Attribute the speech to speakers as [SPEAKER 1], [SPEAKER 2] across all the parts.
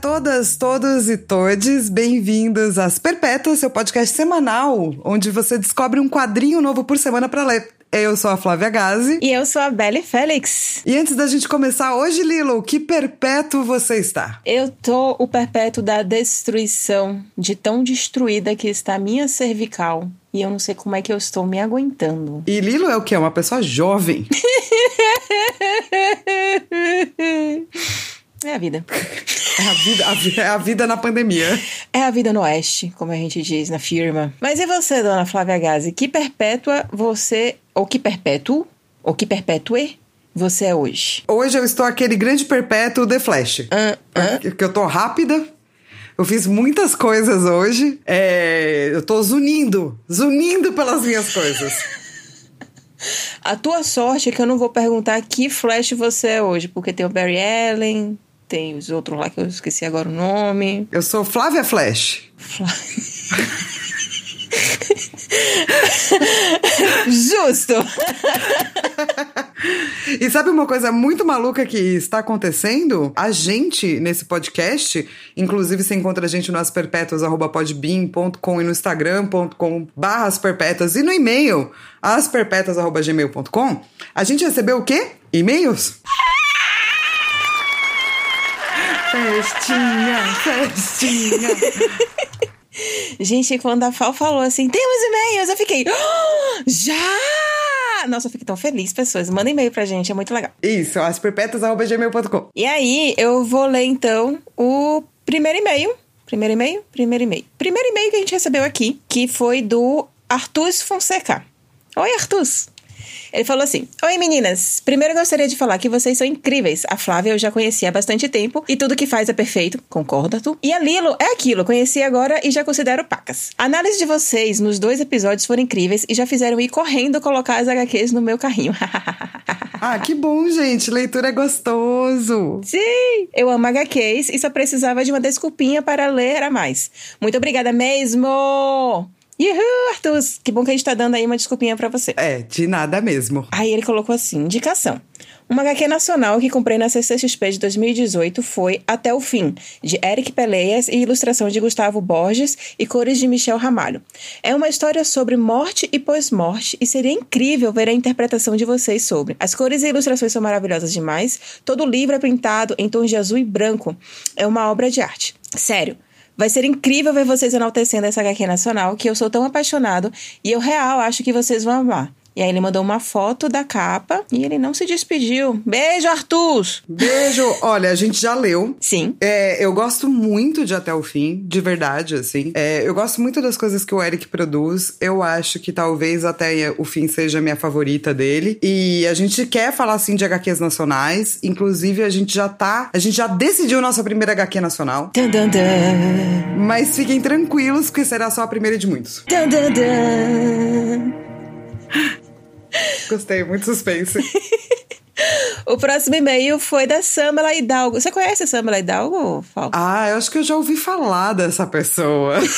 [SPEAKER 1] todas, todos e todes, bem-vindos às Perpétuas, seu podcast semanal, onde você descobre um quadrinho novo por semana para ler. Eu sou a Flávia Gazi.
[SPEAKER 2] E eu sou a Belle Félix.
[SPEAKER 1] E antes da gente começar hoje, Lilo, que perpétuo você está?
[SPEAKER 2] Eu tô o perpétuo da destruição, de tão destruída que está a minha cervical. E eu não sei como é que eu estou me aguentando.
[SPEAKER 1] E Lilo é o quê? Uma pessoa jovem.
[SPEAKER 2] É a vida.
[SPEAKER 1] É a vida, a, vi- é a vida na pandemia.
[SPEAKER 2] É a vida no oeste, como a gente diz na firma. Mas e você, dona Flávia Gazi? Que perpétua você, ou que perpétuo, ou que perpétue você é hoje?
[SPEAKER 1] Hoje eu estou aquele grande perpétuo The Flash.
[SPEAKER 2] Hã? Hã?
[SPEAKER 1] Que eu tô rápida. Eu fiz muitas coisas hoje. É, eu tô zunindo, zunindo pelas minhas coisas.
[SPEAKER 2] A tua sorte é que eu não vou perguntar que Flash você é hoje, porque tem o Barry Allen, tem os outros lá que eu esqueci agora o nome.
[SPEAKER 1] Eu sou Flávia Flash.
[SPEAKER 2] Justo!
[SPEAKER 1] E sabe uma coisa muito maluca que está acontecendo? A gente, nesse podcast, inclusive você encontra a gente no asperpetuas.podbean.com e no instagram.com barra asperpetuas e no e-mail asperpetuas.gmail.com, a gente recebeu o quê? E-mails? Festinha, festinha.
[SPEAKER 2] Gente, quando a Fal falou assim, temos e-mails, eu fiquei, "Ah, já! Nossa, eu fiquei tão feliz, pessoas. Manda e-mail pra gente, é muito legal.
[SPEAKER 1] Isso, asperpetuas.gmail.com.
[SPEAKER 2] E aí, eu vou ler então o primeiro e-mail. Primeiro e-mail? Primeiro e-mail. Primeiro e-mail que a gente recebeu aqui, que foi do Artus Fonseca. Oi, Artus! Ele falou assim: Oi meninas, primeiro eu gostaria de falar que vocês são incríveis. A Flávia eu já conheci há bastante tempo e tudo que faz é perfeito, concorda tu? E a Lilo é aquilo, conheci agora e já considero pacas. A análise de vocês nos dois episódios foram incríveis e já fizeram ir correndo colocar as HQs no meu carrinho.
[SPEAKER 1] Ah, que bom, gente. Leitura é gostoso.
[SPEAKER 2] Sim! Eu amo HQs e só precisava de uma desculpinha para ler a mais. Muito obrigada mesmo! Uhul, Arthur! Que bom que a gente tá dando aí uma desculpinha pra você.
[SPEAKER 1] É, de nada mesmo.
[SPEAKER 2] Aí ele colocou assim: indicação. Uma HQ nacional que comprei na CCXP de 2018 foi Até o Fim, de Eric Peleias e ilustração de Gustavo Borges e cores de Michel Ramalho. É uma história sobre morte e pós-morte e seria incrível ver a interpretação de vocês sobre. As cores e ilustrações são maravilhosas demais, todo o livro é pintado em tons de azul e branco. É uma obra de arte. Sério. Vai ser incrível ver vocês enaltecendo essa HQ nacional, que eu sou tão apaixonado e eu real acho que vocês vão amar. E aí ele mandou uma foto da capa e ele não se despediu. Beijo, Arthur!
[SPEAKER 1] Beijo. Olha, a gente já leu.
[SPEAKER 2] Sim.
[SPEAKER 1] É, eu gosto muito de Até o Fim, de verdade, assim. É, eu gosto muito das coisas que o Eric produz. Eu acho que talvez Até o Fim seja a minha favorita dele. E a gente quer falar, assim, de HQs nacionais. Inclusive, a gente já tá... A gente já decidiu nossa primeira HQ nacional.
[SPEAKER 2] Dun, dun, dun.
[SPEAKER 1] Mas fiquem tranquilos, que será só a primeira de muitos.
[SPEAKER 2] Dun, dun, dun.
[SPEAKER 1] Gostei, muito suspense.
[SPEAKER 2] O próximo e-mail foi da Samela Hidalgo. Você conhece a Samela Hidalgo, Fal?
[SPEAKER 1] ah, eu acho que eu já ouvi falar dessa pessoa.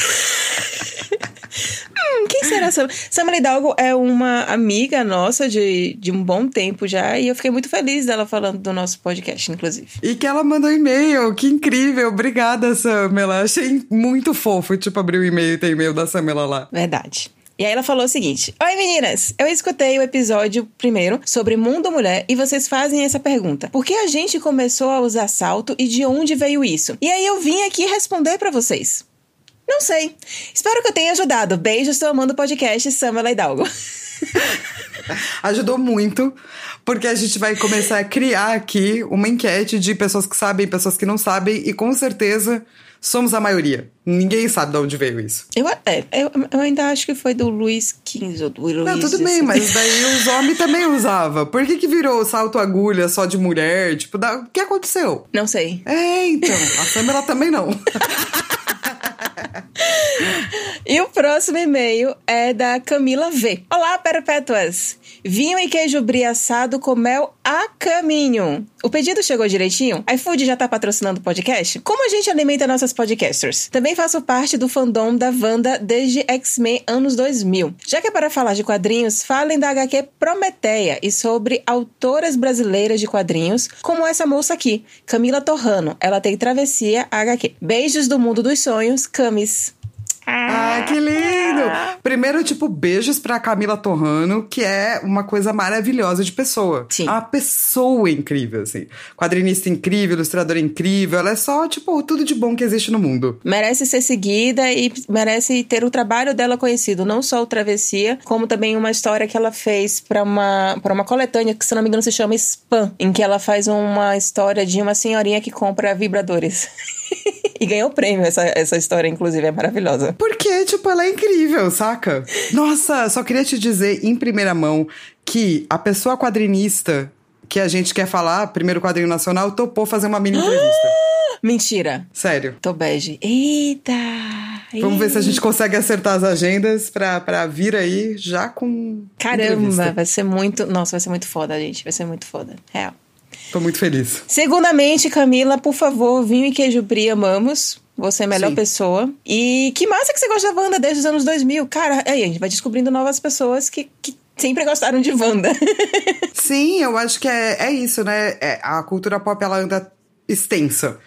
[SPEAKER 2] Hum, quem será a Samela? Samela Hidalgo é uma amiga nossa de, de um bom tempo já e eu fiquei muito feliz dela falando do nosso podcast, inclusive.
[SPEAKER 1] E que ela mandou e-mail, que incrível. Obrigada, Samela. Achei muito fofo, tipo, abrir o e-mail e ter e-mail da Samela lá.
[SPEAKER 2] Verdade. E aí ela falou o seguinte: Oi meninas, eu escutei o episódio primeiro sobre mundo mulher e vocês fazem essa pergunta: Por que a gente começou a usar salto e de onde veio isso? E aí eu vim aqui responder pra vocês. Não sei. Espero que eu tenha ajudado. Beijos, estou amando o podcast Samela Hidalgo.
[SPEAKER 1] Ajudou muito, porque a gente vai começar a criar aqui uma enquete de pessoas que sabem, pessoas que não sabem, e com certeza somos a maioria. Ninguém sabe de onde veio isso.
[SPEAKER 2] Eu, é, eu, eu ainda acho que foi do Luiz XV ou do Luiz.
[SPEAKER 1] Não, tudo bem, mas daí os homens também usavam. Por que, que virou salto agulha só de mulher? Tipo, da... o que aconteceu?
[SPEAKER 2] Não sei.
[SPEAKER 1] É, então, a Samela também não.
[SPEAKER 2] E o próximo e-mail é da Camila V. Olá, perpétuas! Vinho e queijo brie assado com mel a caminho. O pedido chegou direitinho? IFood já tá patrocinando o podcast? Como a gente alimenta nossas podcasters? Também faço parte do fandom da Wanda desde X-Men anos 2000. Já que é para falar de quadrinhos, falem da HQ Prometeia e sobre autoras brasileiras de quadrinhos, como essa moça aqui, Camila Torrano. Ela tem Travessia HQ. Beijos do mundo dos sonhos, Camis.
[SPEAKER 1] Ah, que lindo! Primeiro, tipo, beijos pra Camila Torrano, que é uma coisa maravilhosa de pessoa.
[SPEAKER 2] Sim.
[SPEAKER 1] Uma pessoa incrível, assim. Quadrinista incrível, ilustradora incrível. Ela é só, tipo, tudo de bom que existe no mundo.
[SPEAKER 2] Merece ser seguida e merece ter o trabalho dela conhecido, não só o Travessia, como também uma história que ela fez pra uma, pra uma coletânea que, se não me engano, se chama Spam, em que ela faz uma história de uma senhorinha que compra vibradores. e ganhou prêmio essa, essa história, inclusive, é maravilhosa.
[SPEAKER 1] Porque, tipo, ela é incrível, saca? Nossa, só queria te dizer em primeira mão que a pessoa quadrinista que a gente quer falar, primeiro quadrinho nacional, topou fazer uma mini entrevista.
[SPEAKER 2] Mentira.
[SPEAKER 1] Sério.
[SPEAKER 2] Tô bege. Eita!
[SPEAKER 1] Vamos ver se a gente consegue acertar as agendas pra, pra vir aí já com.
[SPEAKER 2] Caramba,
[SPEAKER 1] entrevista.
[SPEAKER 2] vai ser muito. Nossa, vai ser muito foda, gente. Vai ser muito foda. Real.
[SPEAKER 1] Tô muito feliz.
[SPEAKER 2] Segundamente, Camila, por favor, vinho e queijo brie, amamos. Você é a melhor
[SPEAKER 1] Sim.
[SPEAKER 2] pessoa. E que massa que você gosta da Wanda desde os anos 2000. Cara, aí a gente vai descobrindo novas pessoas que, que sempre gostaram de Wanda.
[SPEAKER 1] Sim, eu acho que é, é isso, né? É, a cultura pop ela anda extensa.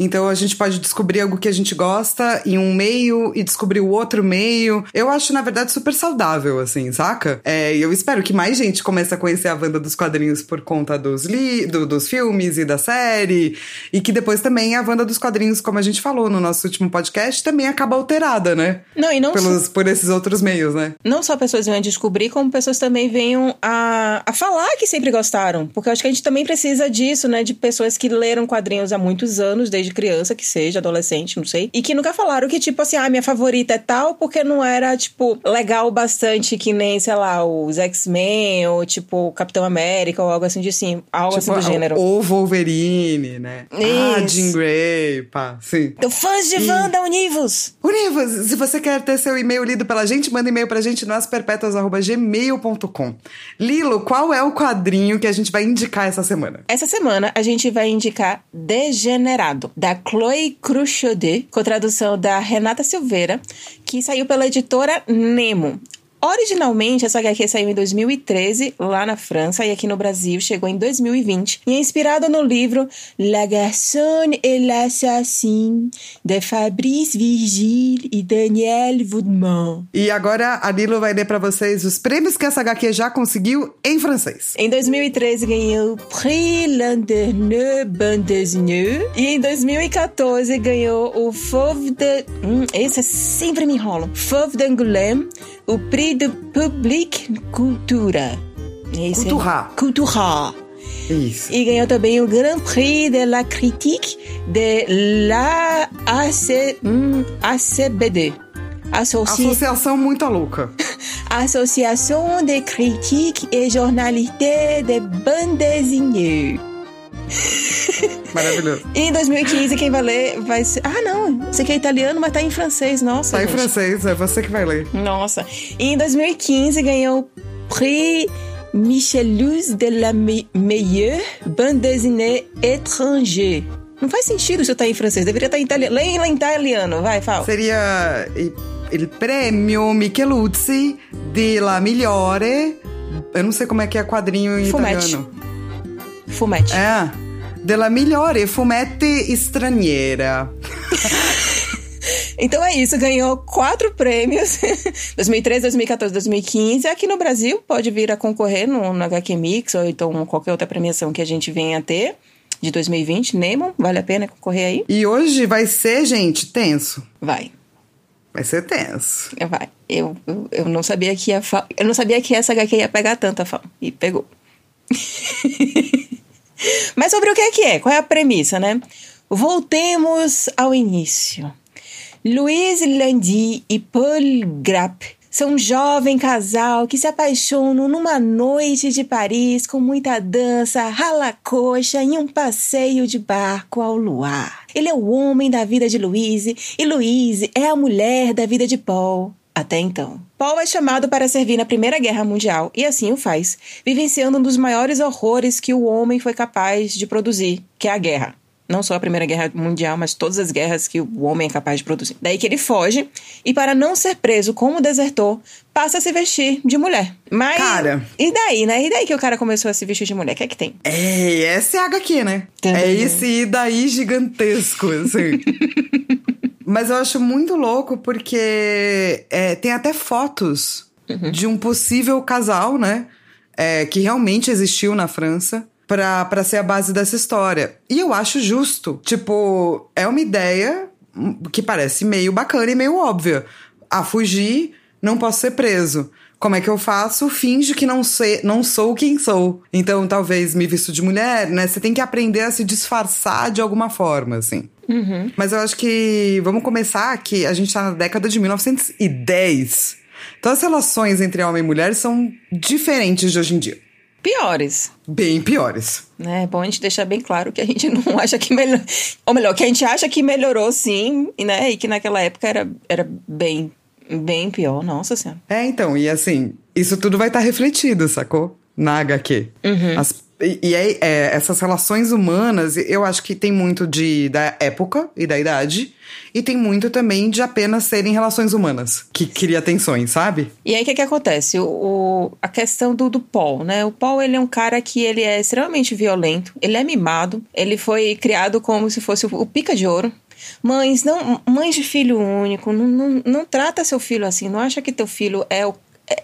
[SPEAKER 1] Então a gente pode descobrir algo que a gente gosta em um meio e descobrir o outro meio. Eu acho, na verdade, super saudável, assim, saca? É, e eu espero que mais gente comece a conhecer a Wanda dos quadrinhos por conta dos, li do- dos filmes e da série. E que depois também a Wanda dos quadrinhos, como a gente falou no nosso último podcast, também acaba alterada, né?
[SPEAKER 2] Não, e não,
[SPEAKER 1] Pelos, por esses outros meios, né?
[SPEAKER 2] não só pessoas venham a descobrir, como pessoas também venham a, a falar que sempre gostaram. Porque eu acho que a gente também precisa disso, né? De pessoas que leram quadrinhos há muitos anos, desde criança, que seja, adolescente, não sei. E que nunca falaram que, tipo assim, ah, minha favorita é tal, porque não era, tipo, legal bastante que nem, sei lá, os X-Men, ou tipo, Capitão América, ou algo assim de sim. Algo assim do
[SPEAKER 1] Tipo,
[SPEAKER 2] gênero.
[SPEAKER 1] O Wolverine, né? Ah,
[SPEAKER 2] Isso.
[SPEAKER 1] Jean Grey, pá, sim.
[SPEAKER 2] Então, fãs de Wanda, univos!
[SPEAKER 1] Univos, se você quer ter seu e-mail lido pela gente, manda e-mail pra gente nasperpetuas.gmail.com. Lilo, qual é o quadrinho que a gente vai indicar essa semana?
[SPEAKER 2] Essa semana a gente vai indicar Degenerado, da Chloe Cruchaudet, com tradução da Renata Silveira, que saiu pela editora Nemo. Originalmente, essa HQ saiu em 2013, lá na França, e aqui no Brasil chegou em 2020, e é inspirada no livro La Garçonne et l'Assassin, de Fabrice Virgile e Daniel Woodman.
[SPEAKER 1] E agora a Lilo vai ler pra vocês os prêmios que essa HQ já conseguiu em francês.
[SPEAKER 2] Em 2013 ganhou o Prix Landerneux Bande Dessinée. E em 2014 ganhou o Fauve de... Hum, esse sempre me enrola. Fauve d'Angoulême, o Prix de Public Cultura. Esse é-
[SPEAKER 1] Cultura.
[SPEAKER 2] Cultura.
[SPEAKER 1] Isso.
[SPEAKER 2] E ganhou também o Grand Prix de la Critique de la AC, hum, ACBD. Associ...
[SPEAKER 1] Associação muito louca.
[SPEAKER 2] Association de Critique et Journalité de Bande.
[SPEAKER 1] Maravilhoso.
[SPEAKER 2] E em 2015, quem vai ler vai ser. Ah, não! Isso aqui é italiano, mas tá em francês. Nossa.
[SPEAKER 1] Tá em
[SPEAKER 2] gente.
[SPEAKER 1] francês, é você que vai ler.
[SPEAKER 2] Nossa. E em 2015 ganhou o Prix Michelus de la me meilleure bande dessinée étranger. Não faz sentido se eu tá em francês, deveria estar em italiano. Leia em italiano, vai, fala.
[SPEAKER 1] Seria il premio Micheluzzi de la migliore. Eu não sei como é que é quadrinho em
[SPEAKER 2] Fumetti.
[SPEAKER 1] italiano.
[SPEAKER 2] Fumete.
[SPEAKER 1] É. Della migliore fumetti straniera.
[SPEAKER 2] Então é isso, ganhou quatro prêmios: 2013, 2014, 2015. Aqui no Brasil, pode vir a concorrer no, no HQ Mix ou então qualquer outra premiação que a gente venha a ter de 2020. Nemo, vale a pena concorrer aí?
[SPEAKER 1] E hoje vai ser, gente, tenso.
[SPEAKER 2] Vai.
[SPEAKER 1] Vai ser tenso.
[SPEAKER 2] Vai. Eu, eu, eu não sabia que ia fa... eu não sabia que essa HQ ia pegar tanta fama. E pegou. Mas sobre o que é que é? Qual é a premissa, né? Voltemos ao início. Louise Landy e Paul Grapp são um jovem casal que se apaixonam numa noite de Paris com muita dança, rala coxa e um passeio de barco ao luar. Ele é o homem da vida de Louise e Louise é a mulher da vida de Paul. Até então. Paul é chamado para servir na Primeira Guerra Mundial e assim o faz, vivenciando um dos maiores horrores que o homem foi capaz de produzir, que é a guerra. Não só a Primeira Guerra Mundial, mas todas as guerras que o homem é capaz de produzir. Daí que ele foge e, para não ser preso como desertor, passa a se vestir de mulher. Mas.
[SPEAKER 1] Cara.
[SPEAKER 2] E daí, né? E daí que o cara começou a se vestir de mulher? O que é que tem?
[SPEAKER 1] É, essa é a HQ, né? É esse e daí gigantesco, assim. Mas eu acho muito louco porque é, tem até fotos uhum. de um possível casal, né? É, que realmente existiu na França para ser a base dessa história. E eu acho justo. Tipo, é uma ideia que parece meio bacana e meio óbvia. Ah, fugir, não posso ser preso. Como é que eu faço? Finge que não, sei, não sou quem sou. Então, talvez me visto de mulher, né? Você tem que aprender a se disfarçar de alguma forma, assim.
[SPEAKER 2] Uhum.
[SPEAKER 1] Mas eu acho que vamos começar que a gente tá na década de 1910. Então as relações entre homem e mulher são diferentes de hoje em dia
[SPEAKER 2] piores.
[SPEAKER 1] Bem piores.
[SPEAKER 2] Né? É bom a gente deixar bem claro que a gente não acha que melhorou. Ou melhor, que a gente acha que melhorou sim, né? E que naquela época era, era bem, bem pior. Nossa Senhora.
[SPEAKER 1] É, então, e assim, isso tudo vai estar tá refletido, sacou? Na HQ.
[SPEAKER 2] Uhum.
[SPEAKER 1] As e, e é, é, essas relações humanas, eu acho que tem muito de da época e da idade. E tem muito também de apenas serem relações humanas, que cria tensões, sabe?
[SPEAKER 2] E aí o que, que acontece? O, o, a questão do, do Paul, né? O Paul, ele é um cara que ele é extremamente violento, ele é mimado, ele foi criado como se fosse o, o pica de ouro. Mães, não, mães de filho único, não, não, não trata seu filho assim, não acha que teu filho é o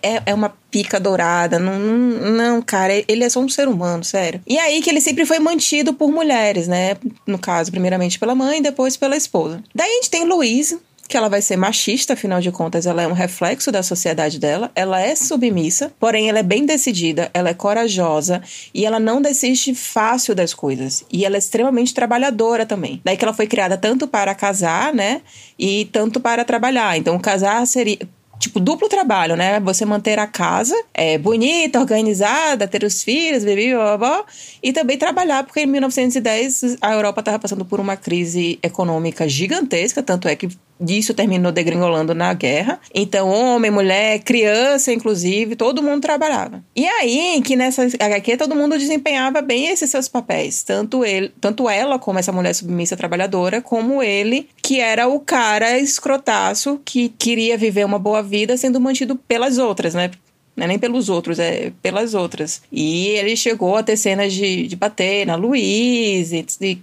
[SPEAKER 2] é, é uma pica dourada. Não, não, não, cara, ele é só um ser humano, sério. E aí que ele sempre foi mantido por mulheres, né? No caso, primeiramente pela mãe, depois pela esposa. Daí a gente tem Louise, que ela vai ser machista, afinal de contas, ela é um reflexo da sociedade dela. Ela é submissa, porém ela é bem decidida, ela é corajosa e ela não desiste fácil das coisas. E ela é extremamente trabalhadora também. Daí que ela foi criada tanto para casar, né, e tanto para trabalhar. Então, casar seria tipo, duplo trabalho, né? Você manter a casa é, bonita, organizada, ter os filhos, bebê, blá, blá, blá, e também trabalhar, porque em 1910 a Europa estava passando por uma crise econômica gigantesca, tanto é que disso terminou degringolando na guerra. Então, homem, mulher, criança, inclusive, todo mundo trabalhava. E aí, que nessa HQ todo mundo desempenhava bem esses seus papéis. Tanto ele, tanto ela, como essa mulher submissa trabalhadora, como ele, que era o cara escrotaço que queria viver uma boa vida sendo mantido pelas outras, né? Não é nem pelos outros, é pelas outras. E ele chegou a ter cenas de, de bater na Luísa, de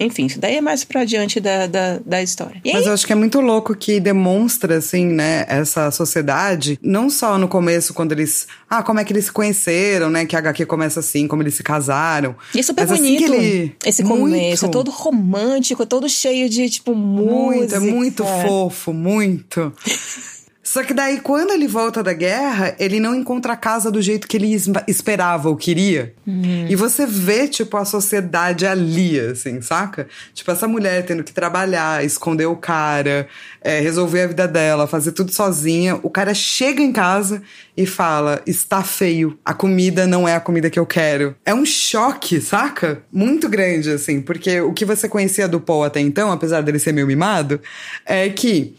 [SPEAKER 2] enfim, isso daí é mais pra diante da, da, da história.
[SPEAKER 1] E Mas aí... eu acho que é muito louco que demonstra, assim, né, essa sociedade, não só no começo, quando eles. Ah, como é que eles se conheceram, né? Que a HQ começa assim, como eles se casaram.
[SPEAKER 2] E é super Mas
[SPEAKER 1] assim
[SPEAKER 2] bonito
[SPEAKER 1] assim ele...
[SPEAKER 2] esse começo. Muito... É todo romântico, todo cheio de, tipo, música.
[SPEAKER 1] Muito, é muito fofo, muito. Só que daí, quando ele volta da guerra, ele não encontra a casa do jeito que ele esperava ou queria.
[SPEAKER 2] Uhum.
[SPEAKER 1] E você vê, tipo, a sociedade ali, assim, saca? Tipo, essa mulher tendo que trabalhar, esconder o cara, é, resolver a vida dela, fazer tudo sozinha. O cara chega em casa e fala: está feio, a comida não é a comida que eu quero. É um choque, saca? Muito grande, assim, porque o que você conhecia do Paul até então, apesar dele ser meio mimado, é que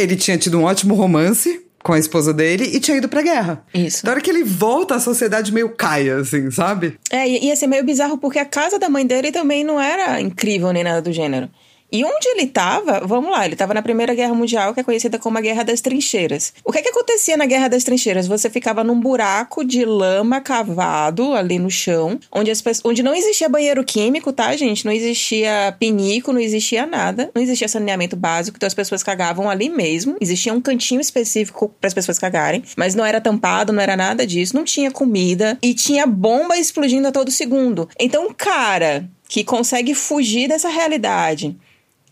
[SPEAKER 1] ele tinha tido um ótimo romance com a esposa dele e tinha ido pra guerra.
[SPEAKER 2] Isso.
[SPEAKER 1] Da hora que ele volta, a sociedade meio cai, assim, sabe?
[SPEAKER 2] É, e ia ser meio bizarro porque a casa da mãe dele também não era incrível nem nada do gênero. E onde ele estava, vamos lá, ele estava na Primeira Guerra Mundial, que é conhecida como a Guerra das Trincheiras. O que, é que acontecia na Guerra das Trincheiras? Você ficava num buraco de lama cavado ali no chão, onde, as, onde não existia banheiro químico, tá, gente? Não existia pinico, não existia nada, não existia saneamento básico, então as pessoas cagavam ali mesmo. Existia um cantinho específico para as pessoas cagarem, mas não era tampado, não era nada disso, não tinha comida e tinha bomba explodindo a todo segundo. Então, cara que consegue fugir dessa realidade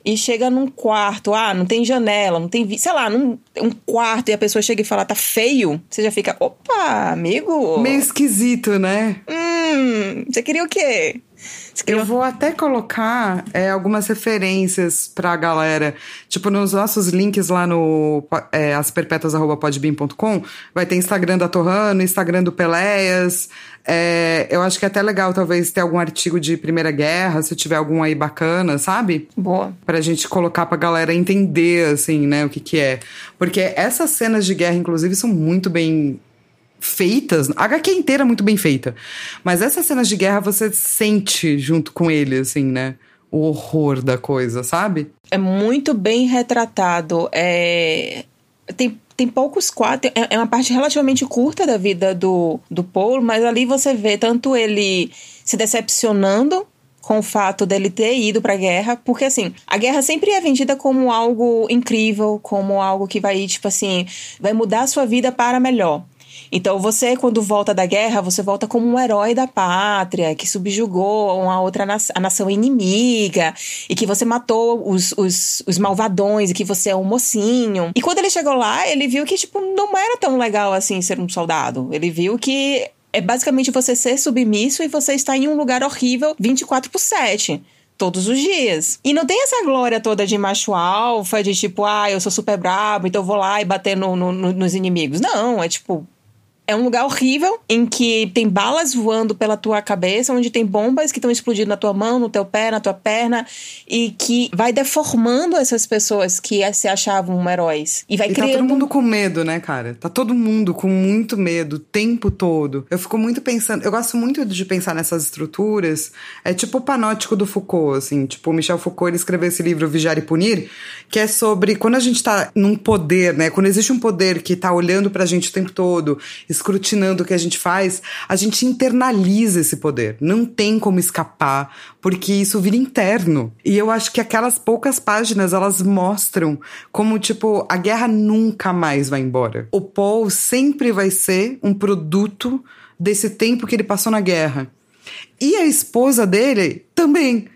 [SPEAKER 2] e chega num quarto, ah, não tem janela, não tem, sei lá, num um quarto e a pessoa chega e fala tá feio, você já fica, opa, amigo.
[SPEAKER 1] Meio esquisito, né?
[SPEAKER 2] Hum, você queria o quê?
[SPEAKER 1] Eu vou até colocar é, algumas referências pra galera. Tipo, nos nossos links lá no é, asperpetuas.podbean.com vai ter Instagram da Torrano, Instagram do Peleias. É, eu acho que é até legal, talvez, ter algum artigo de Primeira Guerra, se tiver algum aí bacana, sabe?
[SPEAKER 2] Boa.
[SPEAKER 1] Pra gente colocar pra galera entender, assim, né, o que que é. Porque essas cenas de guerra, inclusive, são muito bem feitas. A HQ inteira é muito bem feita. Mas essas cenas de guerra você sente junto com ele, assim, né? O horror da coisa, sabe?
[SPEAKER 2] É muito bem retratado. É... Tem, tem poucos quadros. É, é uma parte relativamente curta da vida do, do Paul, mas ali você vê tanto ele se decepcionando com o fato dele ter ido para a guerra, porque assim, a guerra sempre é vendida como algo incrível, como algo que vai, tipo assim, vai mudar a sua vida para melhor. Então você, quando volta da guerra, você volta como um herói da pátria, que subjugou uma outra nação, a nação inimiga, e que você matou os, os, os malvadões, e que você é um mocinho. E quando ele chegou lá, ele viu que, tipo, não era tão legal assim ser um soldado. Ele viu que é basicamente você ser submisso e você estar em um lugar horrível 24 por 7 todos os dias. E não tem essa glória toda de macho alfa, de tipo, ah, eu sou super brabo, então vou lá e bater no, no, nos inimigos. Não, é tipo, é um lugar horrível em que tem balas voando pela tua cabeça, onde tem bombas que estão explodindo na tua mão, no teu pé, na tua perna, e que vai deformando essas pessoas que se achavam heróis. E vai
[SPEAKER 1] e
[SPEAKER 2] criando.
[SPEAKER 1] Tá todo mundo com medo, né, cara? Tá todo mundo com muito medo o tempo todo. Eu fico muito pensando. Eu gosto muito de pensar nessas estruturas. É tipo o panótico do Foucault, assim. Tipo, o Michel Foucault ele escreveu esse livro Vigiar e Punir, que é sobre quando a gente tá num poder, né? Quando existe um poder que tá olhando pra gente o tempo todo escrutinando o que a gente faz, a gente internaliza esse poder. Não tem como escapar, porque isso vira interno. E eu acho que aquelas poucas páginas, elas mostram como, tipo, a guerra nunca mais vai embora. O Paul sempre vai ser um produto desse tempo que ele passou na guerra. E a esposa dele também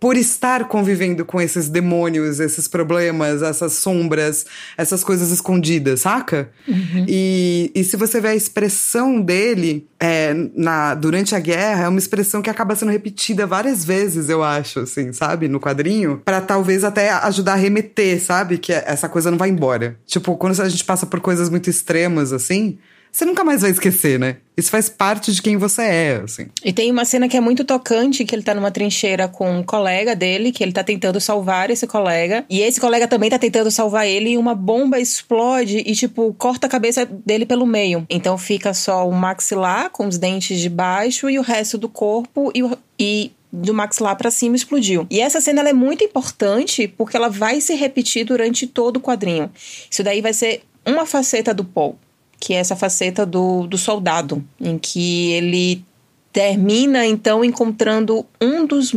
[SPEAKER 1] por estar convivendo com esses demônios, esses problemas, essas sombras, essas coisas escondidas, saca? Uhum. E, e se você vê a expressão dele é, na, durante a guerra, é uma expressão que acaba sendo repetida várias vezes, eu acho, assim, sabe? No quadrinho, para talvez até ajudar a remeter, sabe? Que essa coisa não vai embora. Tipo, quando a gente passa por coisas muito extremas, assim, você nunca mais vai esquecer, né? Isso faz parte de quem você é, assim.
[SPEAKER 2] E tem uma cena que é muito tocante, que ele tá numa trincheira com um colega dele, que ele tá tentando salvar esse colega. E esse colega também tá tentando salvar ele e uma bomba explode e, tipo, corta a cabeça dele pelo meio. Então fica só o maxilar com os dentes de baixo e o resto do corpo e, e do maxilar para cima explodiu. E essa cena é muito importante porque ela vai se repetir durante todo o quadrinho. Isso daí vai ser uma faceta do Paul que é essa faceta do, do soldado, em que ele termina então encontrando um dos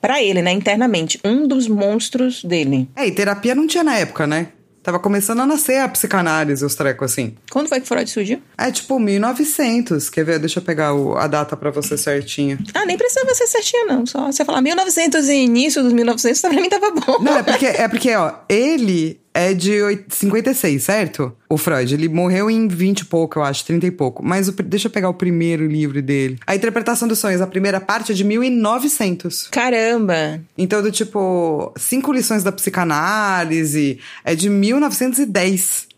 [SPEAKER 2] para ele, né, internamente, um dos monstros dele.
[SPEAKER 1] É, e terapia não tinha na época, né? Tava começando a nascer a psicanálise, os trecos assim.
[SPEAKER 2] Quando foi que Freud surgiu?
[SPEAKER 1] É tipo 1900. Quer ver? Deixa eu pegar o, a data para você certinha.
[SPEAKER 2] Ah, nem precisa ser certinha, não. Só você falar 1900 e início dos 1900, pra mim tava bom.
[SPEAKER 1] Não, é porque, é porque ó, ele é de 56, certo? O Freud, ele morreu em 20 e pouco, eu acho, 30 e pouco. Mas o, deixa eu pegar o primeiro livro dele. A Interpretação dos Sonhos, a primeira parte é de 1900.
[SPEAKER 2] Caramba!
[SPEAKER 1] Então, do tipo, Cinco Lições da Psicanálise é de 1910.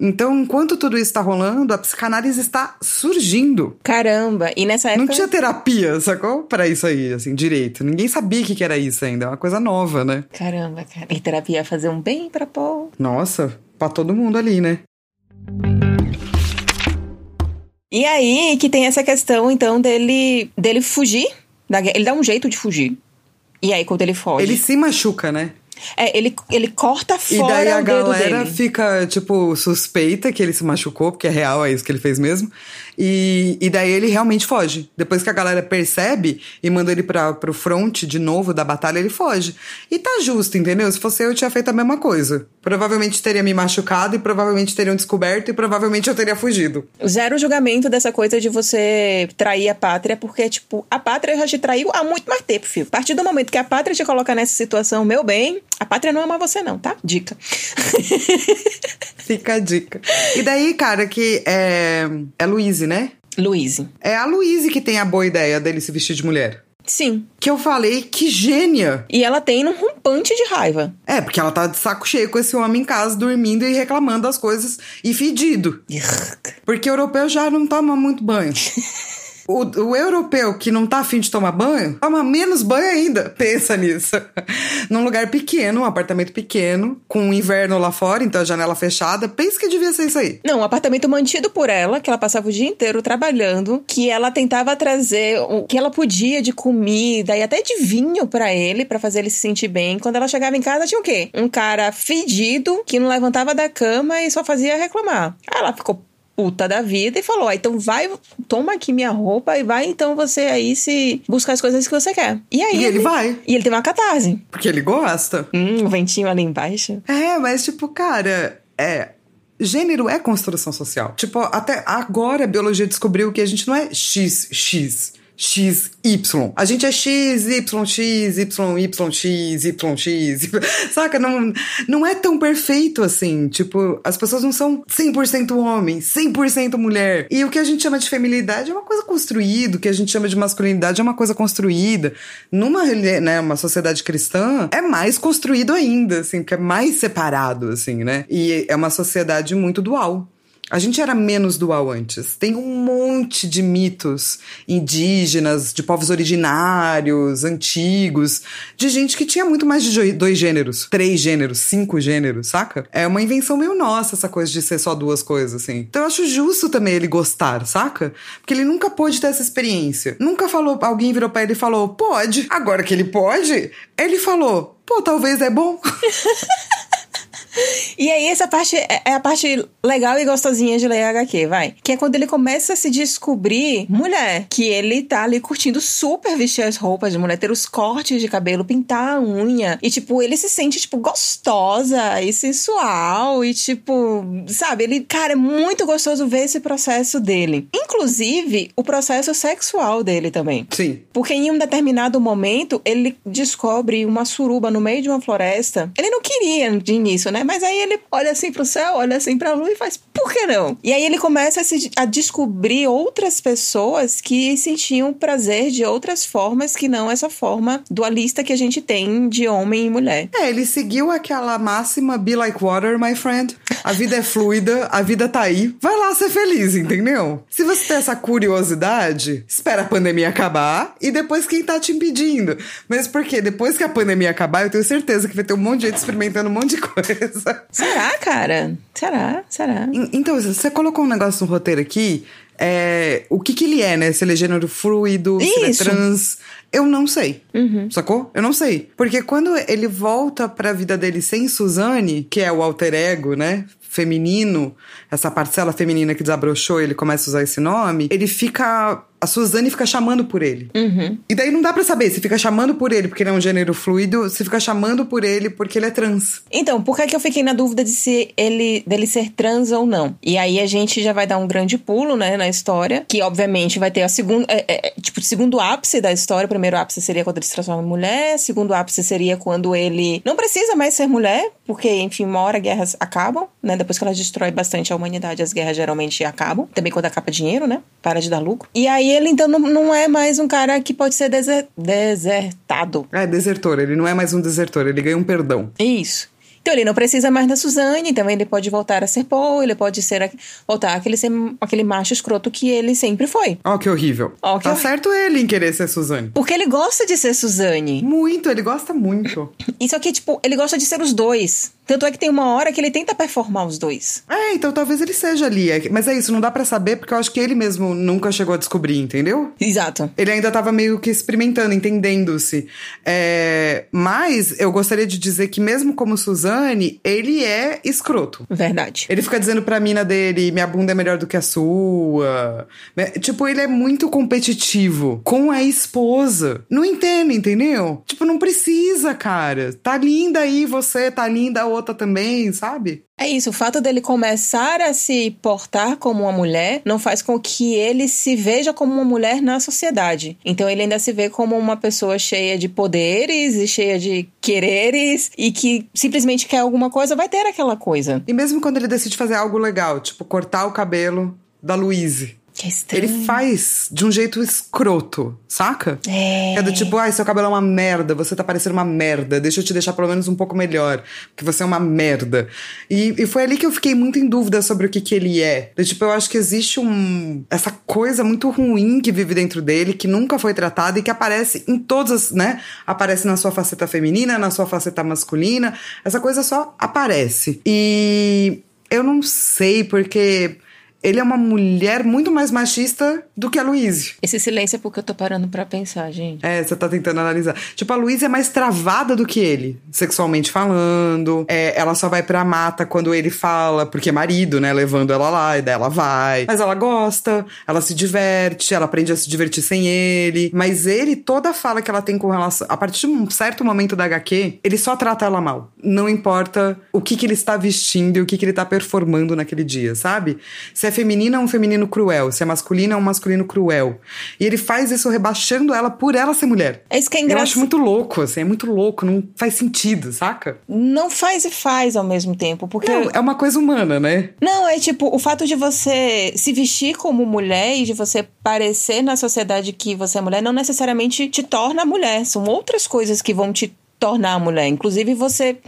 [SPEAKER 1] Então, enquanto tudo isso está rolando, a psicanálise está surgindo.
[SPEAKER 2] Caramba! E nessa época.
[SPEAKER 1] Não tinha terapia, sacou? Pra isso aí, assim, direito. Ninguém sabia o que, que era isso ainda. É uma coisa nova, né?
[SPEAKER 2] Caramba, cara. E terapia ia fazer um bem pra Paul.
[SPEAKER 1] Nossa, pra todo mundo ali, né?
[SPEAKER 2] E aí que tem essa questão, então, dele, dele fugir. Da, ele dá um jeito de fugir. E aí, quando ele foge.
[SPEAKER 1] Ele se machuca, né?
[SPEAKER 2] É, ele, ele corta fora
[SPEAKER 1] E daí a
[SPEAKER 2] galera
[SPEAKER 1] fica, tipo, suspeita que ele se machucou, porque é real, é isso que ele fez mesmo. E, e daí ele realmente foge. Depois que a galera percebe e manda ele pra, pro front de novo da batalha, ele foge. E tá justo, entendeu? Se fosse eu, eu tinha feito a mesma coisa. Provavelmente teria me machucado e provavelmente teriam descoberto e provavelmente eu teria fugido.
[SPEAKER 2] Zero julgamento dessa coisa de você trair a pátria, porque, tipo, a pátria já te traiu há muito mais tempo, filho. A partir do momento que a pátria te coloca nessa situação, meu bem, a pátria não ama você, não, tá? Dica.
[SPEAKER 1] Fica a dica. E daí, cara, que é, é Louise, né?
[SPEAKER 2] Louise.
[SPEAKER 1] É a Louise que tem a boa ideia dele se vestir de mulher.
[SPEAKER 2] Sim.
[SPEAKER 1] Que eu falei, que gênia!
[SPEAKER 2] E ela tem um rompante de raiva.
[SPEAKER 1] É, porque ela tá de saco cheio com esse homem em casa, dormindo e reclamando das coisas e fedido. Porque europeu já não toma muito banho. O, o, europeu que não tá afim de tomar banho, toma menos banho ainda. Pensa nisso. Num lugar pequeno, um apartamento pequeno, com o inverno lá fora, então a janela fechada. Pensa que devia ser isso aí.
[SPEAKER 2] Não, um apartamento mantido por ela, que ela passava o dia inteiro trabalhando, que ela tentava trazer o que ela podia de comida e até de vinho para ele, para fazer ele se sentir bem. Quando ela chegava em casa, tinha o quê? Um cara fedido que não levantava da cama e só fazia reclamar. Ela ficou puta da vida e falou: ah, então vai, toma aqui minha roupa e vai então você aí se buscar as coisas que você quer. E aí.
[SPEAKER 1] E ele, ele vai.
[SPEAKER 2] E ele tem uma catarse.
[SPEAKER 1] Porque ele gosta.
[SPEAKER 2] Hum, um ventinho ali embaixo.
[SPEAKER 1] É, mas tipo, cara, é. Gênero é construção social. Tipo, até agora a biologia descobriu que a gente não é XX. X, Y. A gente é X, Y, X, Y, Y, X, Y, X. Saca? Não, não é tão perfeito assim. Tipo, as pessoas não são 100% homem, 100% mulher. E o que a gente chama de feminilidade é uma coisa construída, o que a gente chama de masculinidade é uma coisa construída. Numa né, uma sociedade cristã, é mais construído ainda, assim, porque é mais separado, assim, né? E é uma sociedade muito dual. A gente era menos dual antes. Tem um monte de mitos indígenas, de povos originários, antigos, de gente que tinha muito mais de dois gêneros, três gêneros, cinco gêneros, saca? É uma invenção meio nossa essa coisa de ser só duas coisas, assim. Então eu acho justo também ele gostar, saca? Porque ele nunca pôde ter essa experiência. Nunca falou, alguém virou pra ele e falou, pode. Agora que ele pode, ele falou, pô, talvez é bom.
[SPEAKER 2] E aí, essa parte é, é a parte legal e gostosinha de ler HQ, vai. Que é quando ele começa a se descobrir mulher. Que ele tá ali curtindo super vestir as roupas de mulher, ter os cortes de cabelo, pintar a unha. E, tipo, ele se sente, tipo, gostosa e sensual. E, tipo, sabe? Ele, cara, é muito gostoso ver esse processo dele. Inclusive, o processo sexual dele também.
[SPEAKER 1] Sim.
[SPEAKER 2] Porque em um determinado momento, ele descobre uma suruba no meio de uma floresta. Ele não queria de início, né? Mas aí ele olha assim pro céu, olha assim pra lua e faz, por que não? E aí ele começa a, se, a descobrir outras pessoas que sentiam prazer de outras formas que não essa forma dualista que a gente tem de homem e mulher.
[SPEAKER 1] É, ele seguiu aquela máxima be like water, my friend. A vida é fluida, a vida tá aí. Vai lá ser feliz, entendeu? Se você tem essa curiosidade, espera a pandemia acabar e depois quem tá te impedindo. Mas porque depois que a pandemia acabar, eu tenho certeza que vai ter um monte de gente experimentando um monte de coisa.
[SPEAKER 2] Será, cara? Será? Será?
[SPEAKER 1] Então, você colocou um negócio no roteiro aqui. É, o que que ele é, né? Se ele é gênero fluido, Isso. se ele é trans. Eu não sei.
[SPEAKER 2] Uhum.
[SPEAKER 1] Sacou? Eu não sei. Porque quando ele volta pra vida dele sem Suzane, que é o alter ego, né? Feminino, essa parcela feminina que desabrochou, ele começa a usar esse nome, ele fica a Suzane fica chamando por ele.
[SPEAKER 2] Uhum.
[SPEAKER 1] E daí não dá para saber se fica chamando por ele porque ele é um gênero fluido, se fica chamando por ele porque ele é trans.
[SPEAKER 2] Então, por que, que eu fiquei na dúvida de se ele dele ser trans ou não? E aí a gente já vai dar um grande pulo, né, na história, que obviamente vai ter a segunda, é, é, é tipo, segundo ápice da história. O primeiro ápice seria quando ele se transforma em mulher, segundo ápice seria quando ele não precisa mais ser mulher, porque enfim, uma hora guerras acabam, né? Depois que ela destrói bastante a humanidade, as guerras geralmente acabam. Também quando acaba dinheiro, né? Para de dar lucro. E aí ele então não, não é mais um cara que pode ser deser, desertado.
[SPEAKER 1] É, desertor. Ele não é mais um desertor, ele ganha um perdão.
[SPEAKER 2] Isso. Então ele não precisa mais da Suzane, então ele pode voltar a ser Paul, ele pode ser voltar aquele ser aquele macho escroto que ele sempre foi.
[SPEAKER 1] Ó, oh, que horrível.
[SPEAKER 2] Oh, que
[SPEAKER 1] tá certo ele em querer ser Suzane.
[SPEAKER 2] Porque ele gosta de ser Suzane.
[SPEAKER 1] Muito, ele gosta muito.
[SPEAKER 2] Isso aqui, tipo, ele gosta de ser os dois. Tanto é que tem uma hora que ele tenta performar os dois.
[SPEAKER 1] É, então talvez ele seja ali. É mas é isso, não dá para saber porque eu acho que ele mesmo nunca chegou a descobrir, entendeu?
[SPEAKER 2] Exato.
[SPEAKER 1] Ele ainda tava meio que experimentando, entendendo-se. É... Mas eu gostaria de dizer que mesmo como Suzane, ele é escroto.
[SPEAKER 2] Verdade.
[SPEAKER 1] Ele fica dizendo pra mina dele, minha bunda é melhor do que a sua. Tipo, ele é muito competitivo com a esposa. Não entende, entendeu? Tipo, não precisa, cara. Tá linda aí você, tá linda a outra também, sabe?
[SPEAKER 2] É isso, o fato dele começar a se portar como uma mulher não faz com que ele se veja como uma mulher na sociedade. Então ele ainda se vê como uma pessoa cheia de poderes e cheia de quereres e que simplesmente quer alguma coisa, vai ter aquela coisa.
[SPEAKER 1] E mesmo quando ele decide fazer algo legal, tipo cortar o cabelo da Louise.
[SPEAKER 2] Que estranho.
[SPEAKER 1] Ele faz de um jeito escroto, saca?
[SPEAKER 2] É.
[SPEAKER 1] É do tipo, ai, seu cabelo é uma merda, você tá parecendo uma merda, deixa eu te deixar pelo menos um pouco melhor, porque você é uma merda. E, e foi ali que eu fiquei muito em dúvida sobre o que que ele é. Do tipo, eu acho que existe um... essa coisa muito ruim que vive dentro dele, que nunca foi tratada e que aparece em todas as, né? Aparece na sua faceta feminina, na sua faceta masculina, essa coisa só aparece. E eu não sei, porque ele é uma mulher muito mais machista do que a Louise.
[SPEAKER 2] Esse silêncio é porque eu tô parando pra pensar, gente.
[SPEAKER 1] É, você tá tentando analisar. Tipo, a Louise é mais travada do que ele, sexualmente falando. É, ela só vai pra mata quando ele fala, porque é marido, né? Levando ela lá, e daí ela vai. Mas ela gosta, ela se diverte, ela aprende a se divertir sem ele. Mas ele, toda a fala que ela tem com relação. A partir de um certo momento da HQ, ele só trata ela mal. Não importa o que, que ele está vestindo e o que, que ele tá performando naquele dia, sabe? Se é feminino, é um feminino cruel. Se é masculino, é um masculino cruel. E ele faz isso rebaixando ela por ela ser mulher.
[SPEAKER 2] É isso que é
[SPEAKER 1] Eu
[SPEAKER 2] engraçado.
[SPEAKER 1] acho muito louco, assim, é muito louco, não faz sentido, saca?
[SPEAKER 2] Não faz e faz ao mesmo tempo, porque.
[SPEAKER 1] Não, é uma coisa humana, né?
[SPEAKER 2] Não, é tipo, o fato de você se vestir como mulher e de você parecer na sociedade que você é mulher não necessariamente te torna mulher. São outras coisas que vão te tornar mulher. Inclusive você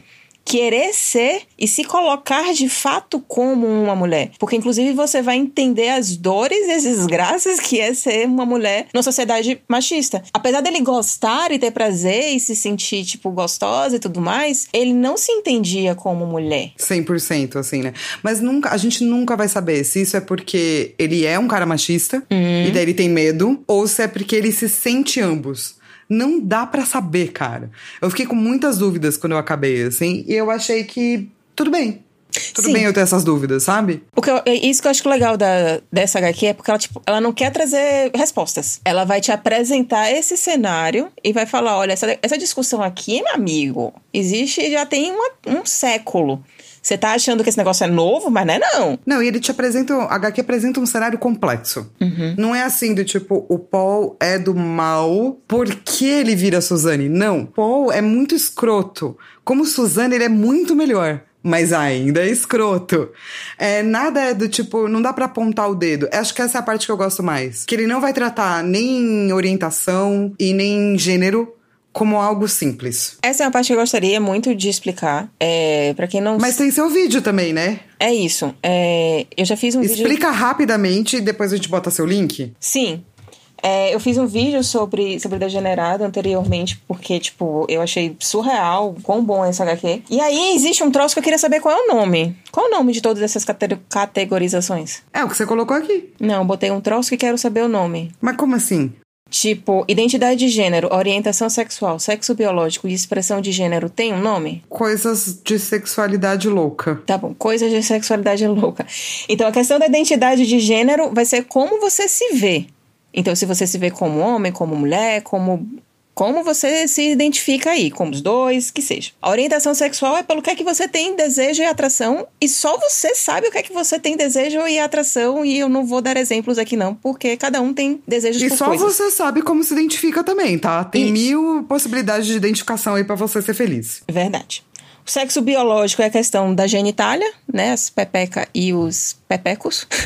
[SPEAKER 2] querer ser e se colocar de fato como uma mulher. Porque, inclusive, você vai entender as dores e as desgraças que é ser uma mulher numa sociedade machista. Apesar dele gostar e ter prazer e se sentir, tipo, gostosa e tudo mais, ele não se entendia como mulher.
[SPEAKER 1] 100%, assim, né? Mas nunca, a gente nunca vai saber se isso é porque ele é um cara machista e daí ele tem medo, ou se é porque ele se sente ambos. Não dá pra saber, cara. Eu fiquei com muitas dúvidas quando eu acabei, assim, e eu achei que tudo bem. Tudo
[SPEAKER 2] Sim.
[SPEAKER 1] bem eu ter essas dúvidas, sabe?
[SPEAKER 2] O que eu- é isso que eu acho legal da, dessa HQ é porque ela, tipo, ela não quer trazer respostas. Ela vai te apresentar esse cenário e vai falar: olha, essa, essa discussão aqui, meu amigo, existe já tem uma- um século. Você tá achando que esse negócio é novo, mas não é não.
[SPEAKER 1] Não, e ele te apresenta. A HQ apresenta um cenário complexo. Não é assim do tipo, o Paul é do mal porque ele vira Suzane. Não. Paul é muito escroto. Como Suzane, ele é muito melhor. Mas ainda é escroto. É, nada é do tipo, não dá pra apontar o dedo. Acho que essa é a parte que eu gosto mais. Que ele não vai tratar nem orientação e nem gênero como algo simples.
[SPEAKER 2] Essa é uma parte que eu gostaria muito de explicar. É, para quem não.
[SPEAKER 1] Mas tem seu vídeo também, né?
[SPEAKER 2] É isso. É, eu já fiz um vídeo.
[SPEAKER 1] Explica rapidamente e depois a gente bota seu link.
[SPEAKER 2] Sim. É, eu fiz um vídeo sobre, sobre Degenerado anteriormente, porque, tipo, eu achei surreal quão bom é essa HQ. E aí existe um troço que eu queria saber qual é o nome. Qual é o nome de todas essas cate- categorizações?
[SPEAKER 1] É o que você colocou aqui.
[SPEAKER 2] Não, botei um troço que quero saber o nome.
[SPEAKER 1] Mas como assim?
[SPEAKER 2] Tipo, identidade de gênero, orientação sexual, sexo biológico e expressão de gênero tem um nome?
[SPEAKER 1] Coisas de sexualidade louca.
[SPEAKER 2] Tá bom, coisas de sexualidade louca. Então, a questão da identidade de gênero vai ser como você se vê. Então, se você se vê como homem, como mulher, como. Como você se identifica aí, como os dois, que seja. A orientação sexual é pelo que é que você tem desejo e atração, e só você sabe o que é que você tem desejo e atração, e eu não vou dar exemplos aqui não, porque cada um tem desejos
[SPEAKER 1] E
[SPEAKER 2] por
[SPEAKER 1] só
[SPEAKER 2] coisas.
[SPEAKER 1] você sabe como se identifica também, tá? Tem
[SPEAKER 2] Isso.
[SPEAKER 1] mil possibilidades de identificação aí pra você ser feliz.
[SPEAKER 2] Verdade. O sexo biológico é a questão da genitália, né? As pepeca e os pepecos.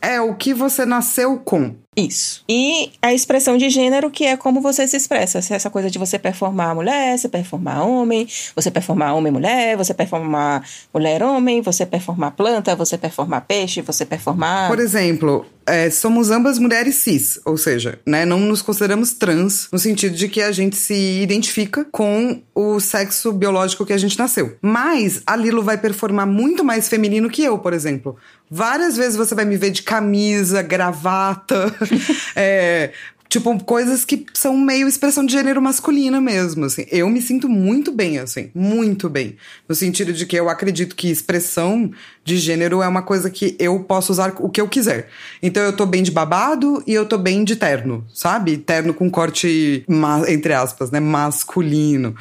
[SPEAKER 1] É o que você nasceu com.
[SPEAKER 2] Isso. E a expressão de gênero, que é como você se expressa. Se é essa coisa de você performar mulher, você performar homem, você performar homem-mulher, você performar mulher-homem, você performar planta, você performar peixe, você performar.
[SPEAKER 1] Por exemplo, é, somos ambas mulheres cis, ou seja, né, não nos consideramos trans no sentido de que a gente se identifica com o sexo biológico que a gente nasceu. Mas a Lilo vai performar muito mais feminino que eu, por exemplo. Várias vezes você vai me ver de camisa, gravata, é, Tipo, coisas que são meio expressão de gênero masculina mesmo, assim. Eu me sinto muito bem, assim, muito bem. No sentido de que eu acredito que expressão de gênero é uma coisa que eu posso usar o que eu quiser. Então eu tô bem de babado e eu tô bem de terno, sabe? Terno com corte, entre aspas, né, masculino.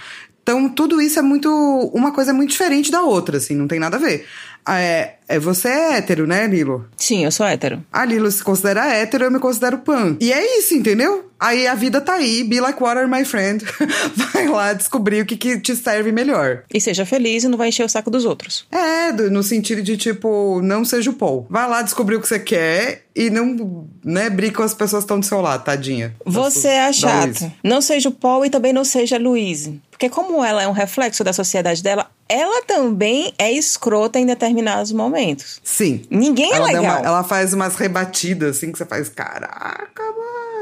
[SPEAKER 1] Então, tudo isso é muito. Uma coisa muito diferente da outra, assim, não tem nada a ver. Ah, É, é, você é hétero, né, Lilo?
[SPEAKER 2] Sim, eu sou hétero.
[SPEAKER 1] A Lilo se considera hétero, eu me considero pan. E é isso, entendeu? Aí a vida tá aí, be like water, my friend. Vai lá descobrir o que, que te serve melhor.
[SPEAKER 2] E seja feliz e não vai encher o saco dos outros.
[SPEAKER 1] É, no sentido de tipo, não seja o Paul. Vai lá descobrir o que você quer e não, né, briga com as pessoas que estão do seu lado, tadinha.
[SPEAKER 2] Você é.
[SPEAKER 1] Luísa.
[SPEAKER 2] Não seja o Paul e também não seja a Louise. Porque como ela é um reflexo da sociedade dela, ela também é escrota em determinados momentos.
[SPEAKER 1] Sim.
[SPEAKER 2] Ninguém é
[SPEAKER 1] ela, dá
[SPEAKER 2] legal.
[SPEAKER 1] uma- ela faz umas rebatidas assim que você faz, caraca,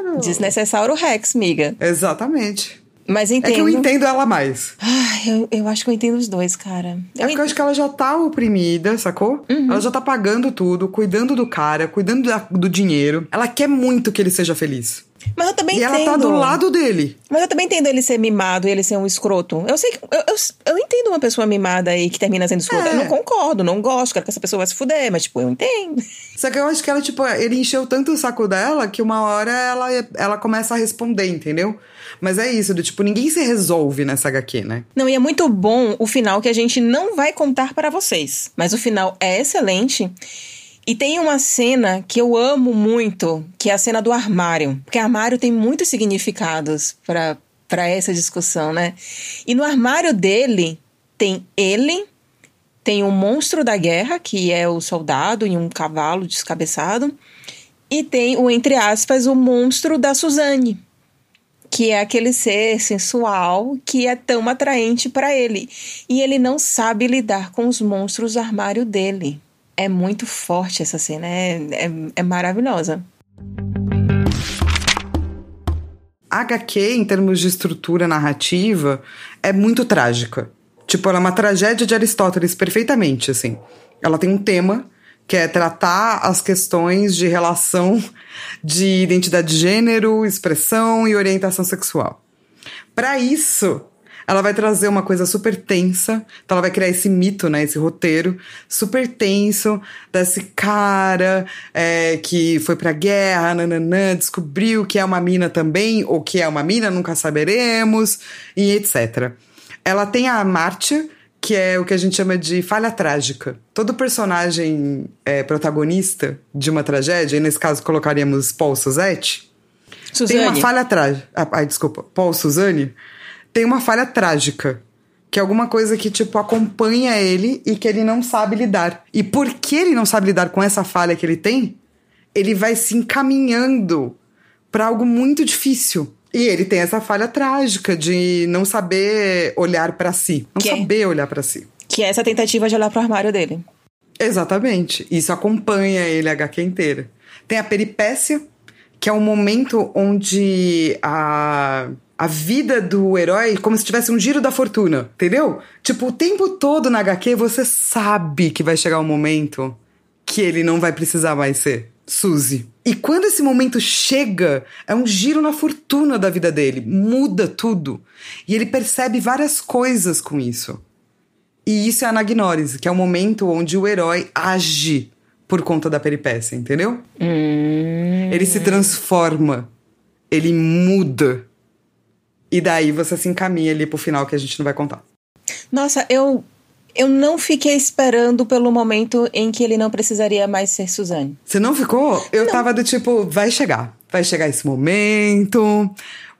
[SPEAKER 1] mano.
[SPEAKER 2] Desnecessário Rex, miga.
[SPEAKER 1] Exatamente.
[SPEAKER 2] Mas
[SPEAKER 1] É
[SPEAKER 2] entendo.
[SPEAKER 1] que eu entendo ela mais.
[SPEAKER 2] Ai, eu, eu acho que eu entendo os dois, cara.
[SPEAKER 1] É
[SPEAKER 2] Eu
[SPEAKER 1] porque eu acho que ela já tá oprimida, sacou?
[SPEAKER 2] Uhum.
[SPEAKER 1] Ela já tá pagando tudo, cuidando do cara, cuidando da- do dinheiro. Ela quer muito que ele seja feliz.
[SPEAKER 2] Mas eu também
[SPEAKER 1] e
[SPEAKER 2] entendo.
[SPEAKER 1] ela tá do lado dele.
[SPEAKER 2] Mas eu também entendo ele ser mimado e ele ser um escroto. Eu sei que. Eu, eu, eu entendo uma pessoa mimada aí que termina sendo escrota.
[SPEAKER 1] É.
[SPEAKER 2] Eu não concordo, não gosto, quero que essa pessoa vai se fuder, mas, tipo, eu entendo.
[SPEAKER 1] Só que eu acho que ela, tipo, ele encheu tanto o saco dela que uma hora ela, ela começa a responder, entendeu? Mas é isso, do tipo, ninguém se resolve nessa HQ, né?
[SPEAKER 2] Não, e é muito bom o final que a gente não vai contar para vocês. Mas o final é excelente. E tem uma cena que eu amo muito, que é a cena do armário. Porque armário tem muitos significados para para essa discussão, né? E no armário dele tem ele, tem o monstro da guerra, que é o soldado e um cavalo descabeçado, e tem o entre aspas o monstro da Suzane, que é aquele ser sensual que é tão atraente para ele. E ele não sabe lidar com os monstros do armário dele. É muito forte essa cena, é, é, é maravilhosa.
[SPEAKER 1] HQ, em termos de estrutura narrativa, é muito trágica. Tipo, ela é uma tragédia de Aristóteles, perfeitamente, assim. Ela tem um tema, que é tratar as questões de relação de identidade de gênero, expressão e orientação sexual. Para isso, ela vai trazer uma coisa super tensa. Então ela vai criar esse mito, né? Esse roteiro super tenso desse cara é, que foi pra guerra, nananã, descobriu que é uma mina também, ou que é uma mina, nunca saberemos, e etc. Ela tem a Mártia, que é o que a gente chama de falha trágica. Todo personagem é, protagonista de uma tragédia, e nesse caso colocaríamos Paul Suzette, tem uma
[SPEAKER 2] Suzane,
[SPEAKER 1] falha trágica. Ai, desculpa. Paul Suzane tem uma falha trágica. Que é alguma coisa que, tipo, acompanha ele e que ele não sabe lidar. E porque ele não sabe lidar com essa falha que ele tem, ele vai se encaminhando pra algo muito difícil. E ele tem essa falha trágica de não saber olhar pra si. Não
[SPEAKER 2] Que é?
[SPEAKER 1] saber olhar pra si.
[SPEAKER 2] que é essa tentativa de olhar pro armário dele.
[SPEAKER 1] Exatamente. Isso acompanha ele a HQ inteira. Tem a peripécia, que é um momento onde a, a vida do herói, como se tivesse um giro da fortuna, entendeu? Tipo, o tempo todo na HQ você sabe que vai chegar um momento que ele não vai precisar mais ser Suzy. E quando esse momento chega, é um giro na fortuna da vida dele, muda tudo. E ele percebe várias coisas com isso. E isso é a anagnórise, que é o momento onde o herói age por conta da peripécia, entendeu?
[SPEAKER 2] Hum.
[SPEAKER 1] Ele se transforma, ele muda. E daí você se encaminha ali pro final que a gente não vai contar.
[SPEAKER 2] Nossa, eu, eu não fiquei esperando pelo momento em que ele não precisaria mais ser Suzane.
[SPEAKER 1] Você não ficou? Eu tava do tipo, vai chegar. Vai chegar esse momento,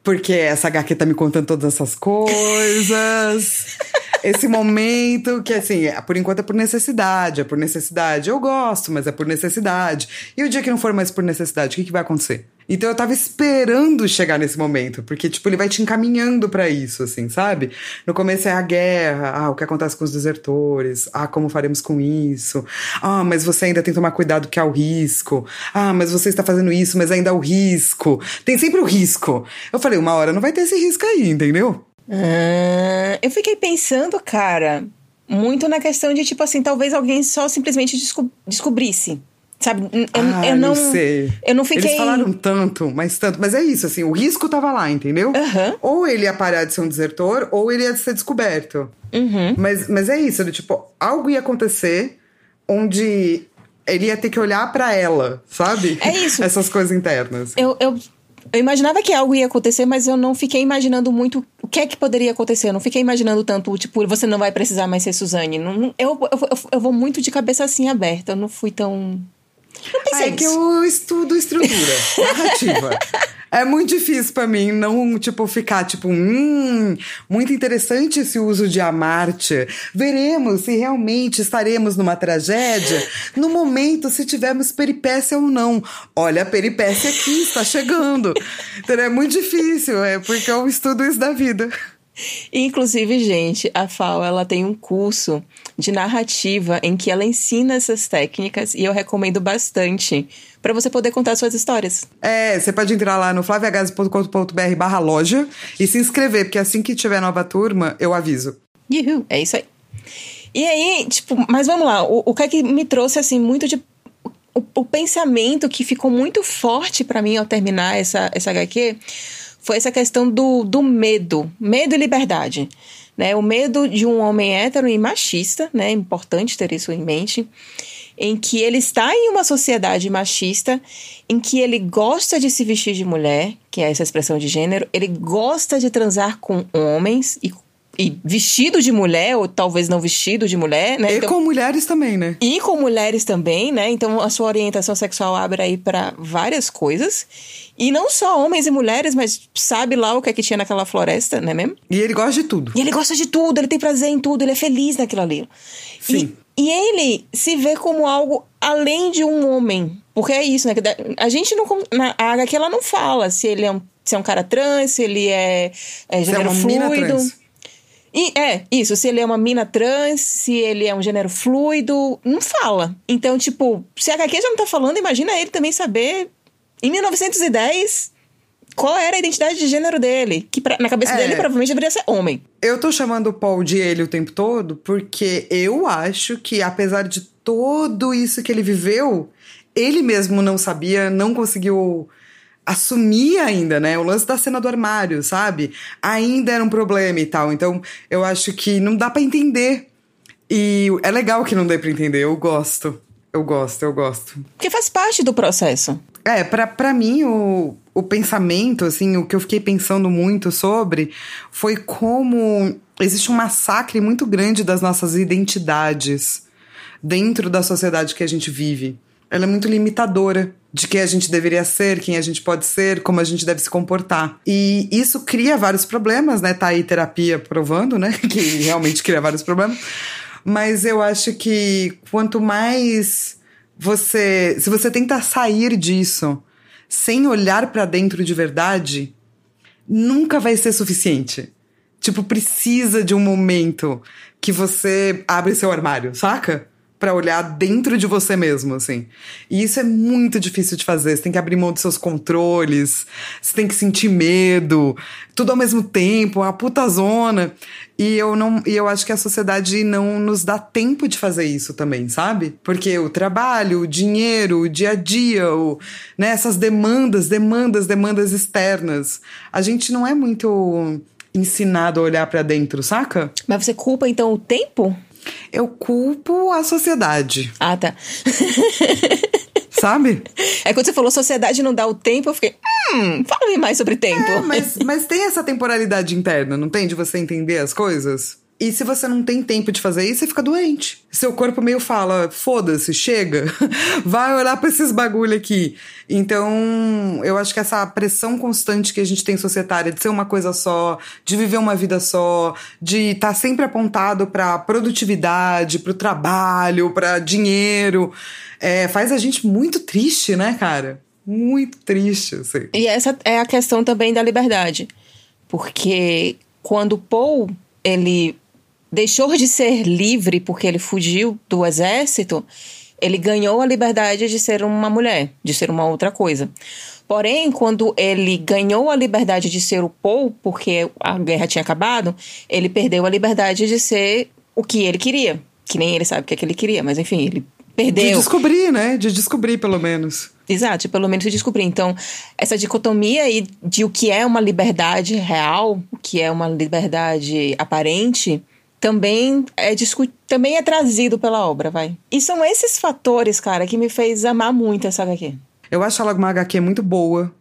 [SPEAKER 1] porque essa HQ tá me contando todas essas coisas. esse momento que, assim, é- por enquanto é por necessidade, é por necessidade. Eu gosto, mas é por necessidade. E o dia que não for mais por necessidade, o que, que vai acontecer? Então eu tava esperando chegar nesse momento, porque, tipo, ele vai te encaminhando pra isso, assim, sabe? No começo é a guerra, ah, o que acontece com os desertores, ah, como faremos com isso, ah, mas você ainda tem que tomar cuidado que há o risco, ah, mas você está fazendo isso, mas ainda há o risco. Tem sempre o risco. Eu falei, uma hora não vai ter esse risco aí, entendeu?
[SPEAKER 2] Ah, eu fiquei pensando, cara, muito na questão de, tipo assim, talvez alguém só simplesmente desco- descobrisse. Sabe? Eu,
[SPEAKER 1] ah,
[SPEAKER 2] eu não.
[SPEAKER 1] sei.
[SPEAKER 2] Eu não fiquei.
[SPEAKER 1] Eles falaram tanto, mas tanto. Mas é isso, assim, o risco tava lá, entendeu?
[SPEAKER 2] Aham.
[SPEAKER 1] Ou ele ia parar de ser um desertor, ou ele ia ser descoberto.
[SPEAKER 2] Uhum.
[SPEAKER 1] Mas, mas é isso, do tipo, algo ia acontecer onde ele ia ter que olhar pra ela, sabe?
[SPEAKER 2] É isso.
[SPEAKER 1] Essas coisas internas.
[SPEAKER 2] Eu, eu, Eu imaginava que algo ia acontecer, mas eu não fiquei imaginando muito o que é que poderia acontecer. Eu não fiquei imanginando tanto, tipo, você não vai precisar mais ser Suzane. Não, eu, eu, eu, eu vou muito de cabeça assim aberta. Eu não fui tão.
[SPEAKER 1] É que eu estudo estrutura, narrativa. É muito difícil para mim não, tipo, ficar, tipo, hum, muito interessante esse uso de Amarte. Veremos se realmente estaremos numa tragédia no momento se tivermos peripécia ou não. Olha, a peripécia aqui está chegando. Então é muito difícil, é porque eu estudo isso da vida.
[SPEAKER 2] Inclusive, gente, a FAO ela tem um curso de narrativa em que ela ensina essas técnicas e eu recomendo bastante para você poder contar suas histórias.
[SPEAKER 1] É, você pode entrar lá no flaviagase.com.br barra loja e se inscrever, porque assim que tiver nova turma, eu aviso.
[SPEAKER 2] Uhul, é isso aí. E aí, tipo, mas vamos lá, o, o que é que me trouxe, assim, muito de o, o, pensamento que ficou muito forte para mim ao terminar essa, essa HQ foi essa questão do, do medo, medo e liberdade. Né? O medo de um homem hétero e machista, né? É importante ter isso em mente, em que ele está em uma sociedade machista, em que ele gosta de se vestir de mulher, que é essa expressão de gênero, ele gosta de transar com homens e e vestido de mulher, ou talvez não vestido de mulher, né?
[SPEAKER 1] E então, com mulheres também, né?
[SPEAKER 2] E com mulheres também, né? Então a sua orientação sexual abre aí para várias coisas. E não só homens e mulheres, mas sabe lá o que é que tinha naquela floresta, né mesmo?
[SPEAKER 1] E ele gosta de tudo.
[SPEAKER 2] E ele gosta de tudo, ele tem prazer em tudo, ele é feliz naquilo ali.
[SPEAKER 1] Sim.
[SPEAKER 2] E, e ele se vê como algo além de um homem. Porque é isso, né? A gente não. Na HQ ela não fala se ele é um, se é um cara trans, se ele é, é gênero se é uma fluido. Trans. E é, isso, se ele é uma mina trans, se ele é um gênero fluido, não fala. Então, tipo, se a HQ já não tá falando, imagina ele também saber, em 1910, qual era a identidade de gênero dele. Que pra, na cabeça é. dele provavelmente deveria ser homem.
[SPEAKER 1] Eu tô chamando o Paul de ele o tempo todo porque eu acho que, apesar de tudo isso que ele viveu, ele mesmo não sabia, não conseguiu assumir ainda, né? O lance da cena do armário, sabe? Ainda era um problema e tal. Então, eu acho que não dá para entender. E é legal que não dê pra entender. Eu gosto. Eu gosto, eu gosto.
[SPEAKER 2] Porque faz parte do processo.
[SPEAKER 1] É, pra, pra mim, o, o pensamento, assim, o que eu fiquei pensando muito sobre foi como existe um massacre muito grande das nossas identidades dentro da sociedade que a gente vive. Ela é muito limitadora de quem a gente deveria ser, quem a gente pode ser, como a gente deve se comportar. E isso cria vários problemas, né? Tá aí terapia provando, né? Que realmente cria vários problemas. Mas eu acho que quanto mais você. Se você tenta sair disso sem olhar para dentro de verdade, nunca vai ser suficiente. Tipo, precisa de um momento que você abre seu armário, saca? Para olhar dentro de você mesmo, assim. E isso é muito difícil de fazer. Você tem que abrir mão dos seus controles, você tem que sentir medo, tudo ao mesmo tempo, uma puta zona. E eu não, e eu acho que a sociedade não nos dá tempo de fazer isso também, sabe? Porque o trabalho, o dinheiro, o dia a dia, o, né, essas demandas, demandas, demandas externas, a gente não é muito ensinado a olhar para dentro, saca?
[SPEAKER 2] Mas você culpa então o tempo?
[SPEAKER 1] Eu culpo a sociedade.
[SPEAKER 2] Ah, tá.
[SPEAKER 1] Sabe?
[SPEAKER 2] É quando você falou sociedade não dá o tempo, eu fiquei, hum, fala-me mais sobre tempo. É,
[SPEAKER 1] mas, mas tem essa temporalidade interna, não tem? De você entender as coisas? E se você não tem tempo de fazer isso, você fica doente. Seu corpo meio fala: foda-se, chega, vai olhar pra esses bagulho aqui. Então, eu acho que essa pressão constante que a gente tem societária de ser uma coisa só, de viver uma vida só, de estar tá sempre apontado pra produtividade, pro trabalho, pra dinheiro, é, faz a gente muito triste, né, cara? Muito triste, assim.
[SPEAKER 2] E essa é a questão também da liberdade. Porque quando Paul ele deixou de ser livre porque ele fugiu do exército, ele ganhou a liberdade de ser uma mulher, de ser uma outra coisa. Porém, quando ele ganhou a liberdade de ser o Paul, porque a guerra tinha acabado, ele perdeu a liberdade de ser o que ele queria. Que nem ele sabe o que, é que ele queria, mas enfim, ele perdeu.
[SPEAKER 1] De descobrir, né? De descobrir, pelo menos.
[SPEAKER 2] Exato, pelo menos de descobrir. Então, essa dicotomia aí de o que é uma liberdade real, o que é uma liberdade aparente, também é também é trazido pela obra, vai. E são esses fatores, cara, que me fez amar muito essa HQ.
[SPEAKER 1] Eu acho ela uma HQ muito boa.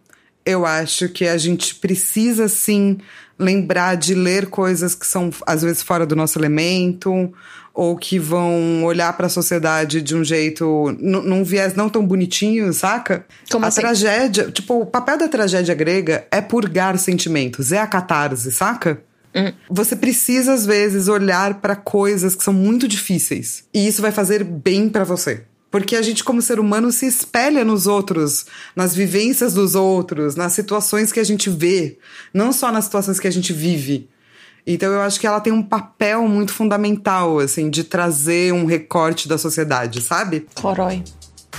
[SPEAKER 1] eu acho que a gente precisa sim lembrar de ler coisas que são às vezes fora do nosso elemento ou que vão olhar para a sociedade de um jeito num viés não tão bonitinho, saca?
[SPEAKER 2] Como
[SPEAKER 1] a
[SPEAKER 2] assim?
[SPEAKER 1] tragédia, tipo, o papel da tragédia grega é purgar sentimentos, é a catarse, saca? Você precisa às vezes olhar para coisas que são muito difíceis e isso vai fazer bem para você. Porque a gente, como ser humano, se espelha nos outros, nas vivências dos outros, nas situações que a gente vê, não só nas situações que a gente vive. Então eu acho que ela tem um papel muito fundamental, assim, de trazer um recorte da sociedade, sabe?
[SPEAKER 2] Corói.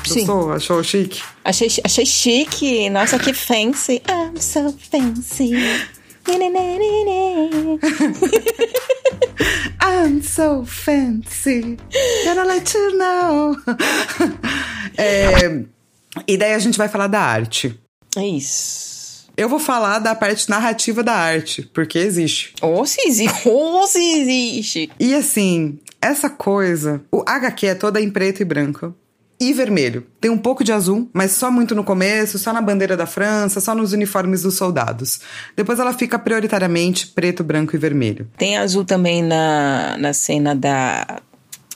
[SPEAKER 2] Sim.
[SPEAKER 1] Gostou? Achou chique?
[SPEAKER 2] Achei, achei chique. Nossa, que fancy. I'm so fancy.
[SPEAKER 1] I'm so fancy. Gotta let you know. é, e daí a gente vai falar da arte.
[SPEAKER 2] É isso.
[SPEAKER 1] Eu vou falar da parte narrativa da arte, porque existe.
[SPEAKER 2] Ou se existe. Ou se existe.
[SPEAKER 1] E assim, essa coisa. O HQ é toda em preto e branco. E vermelho. Tem um pouco de azul, mas só muito no começo, só na bandeira da França, só nos uniformes dos soldados. Depois ela fica prioritariamente preto, branco e vermelho.
[SPEAKER 2] Tem azul também na, na cena da,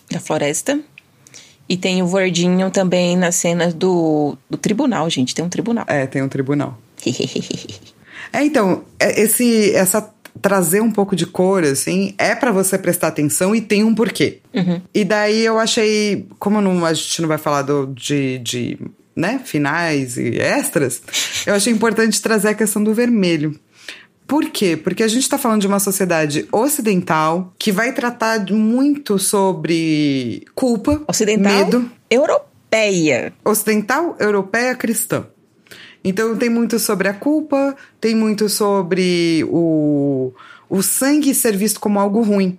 [SPEAKER 2] da floresta. E tem o verdinho também na cena do, do tribunal, gente. Tem um tribunal.
[SPEAKER 1] É, tem um tribunal. É, então, é- esse, essa trazer um pouco de cor, assim, é pra você prestar atenção e tem um porquê. E daí eu achei, como não, a gente não vai falar do, de, de né, finais e extras, eu achei importante trazer a questão do vermelho. Por quê? Porque a gente tá falando de uma sociedade ocidental que vai tratar muito sobre culpa,
[SPEAKER 2] Ocidental?
[SPEAKER 1] medo,
[SPEAKER 2] Europeia.
[SPEAKER 1] ocidental, europeia, cristã. Então tem muito sobre a culpa, tem muito sobre o, o sangue ser visto como algo ruim.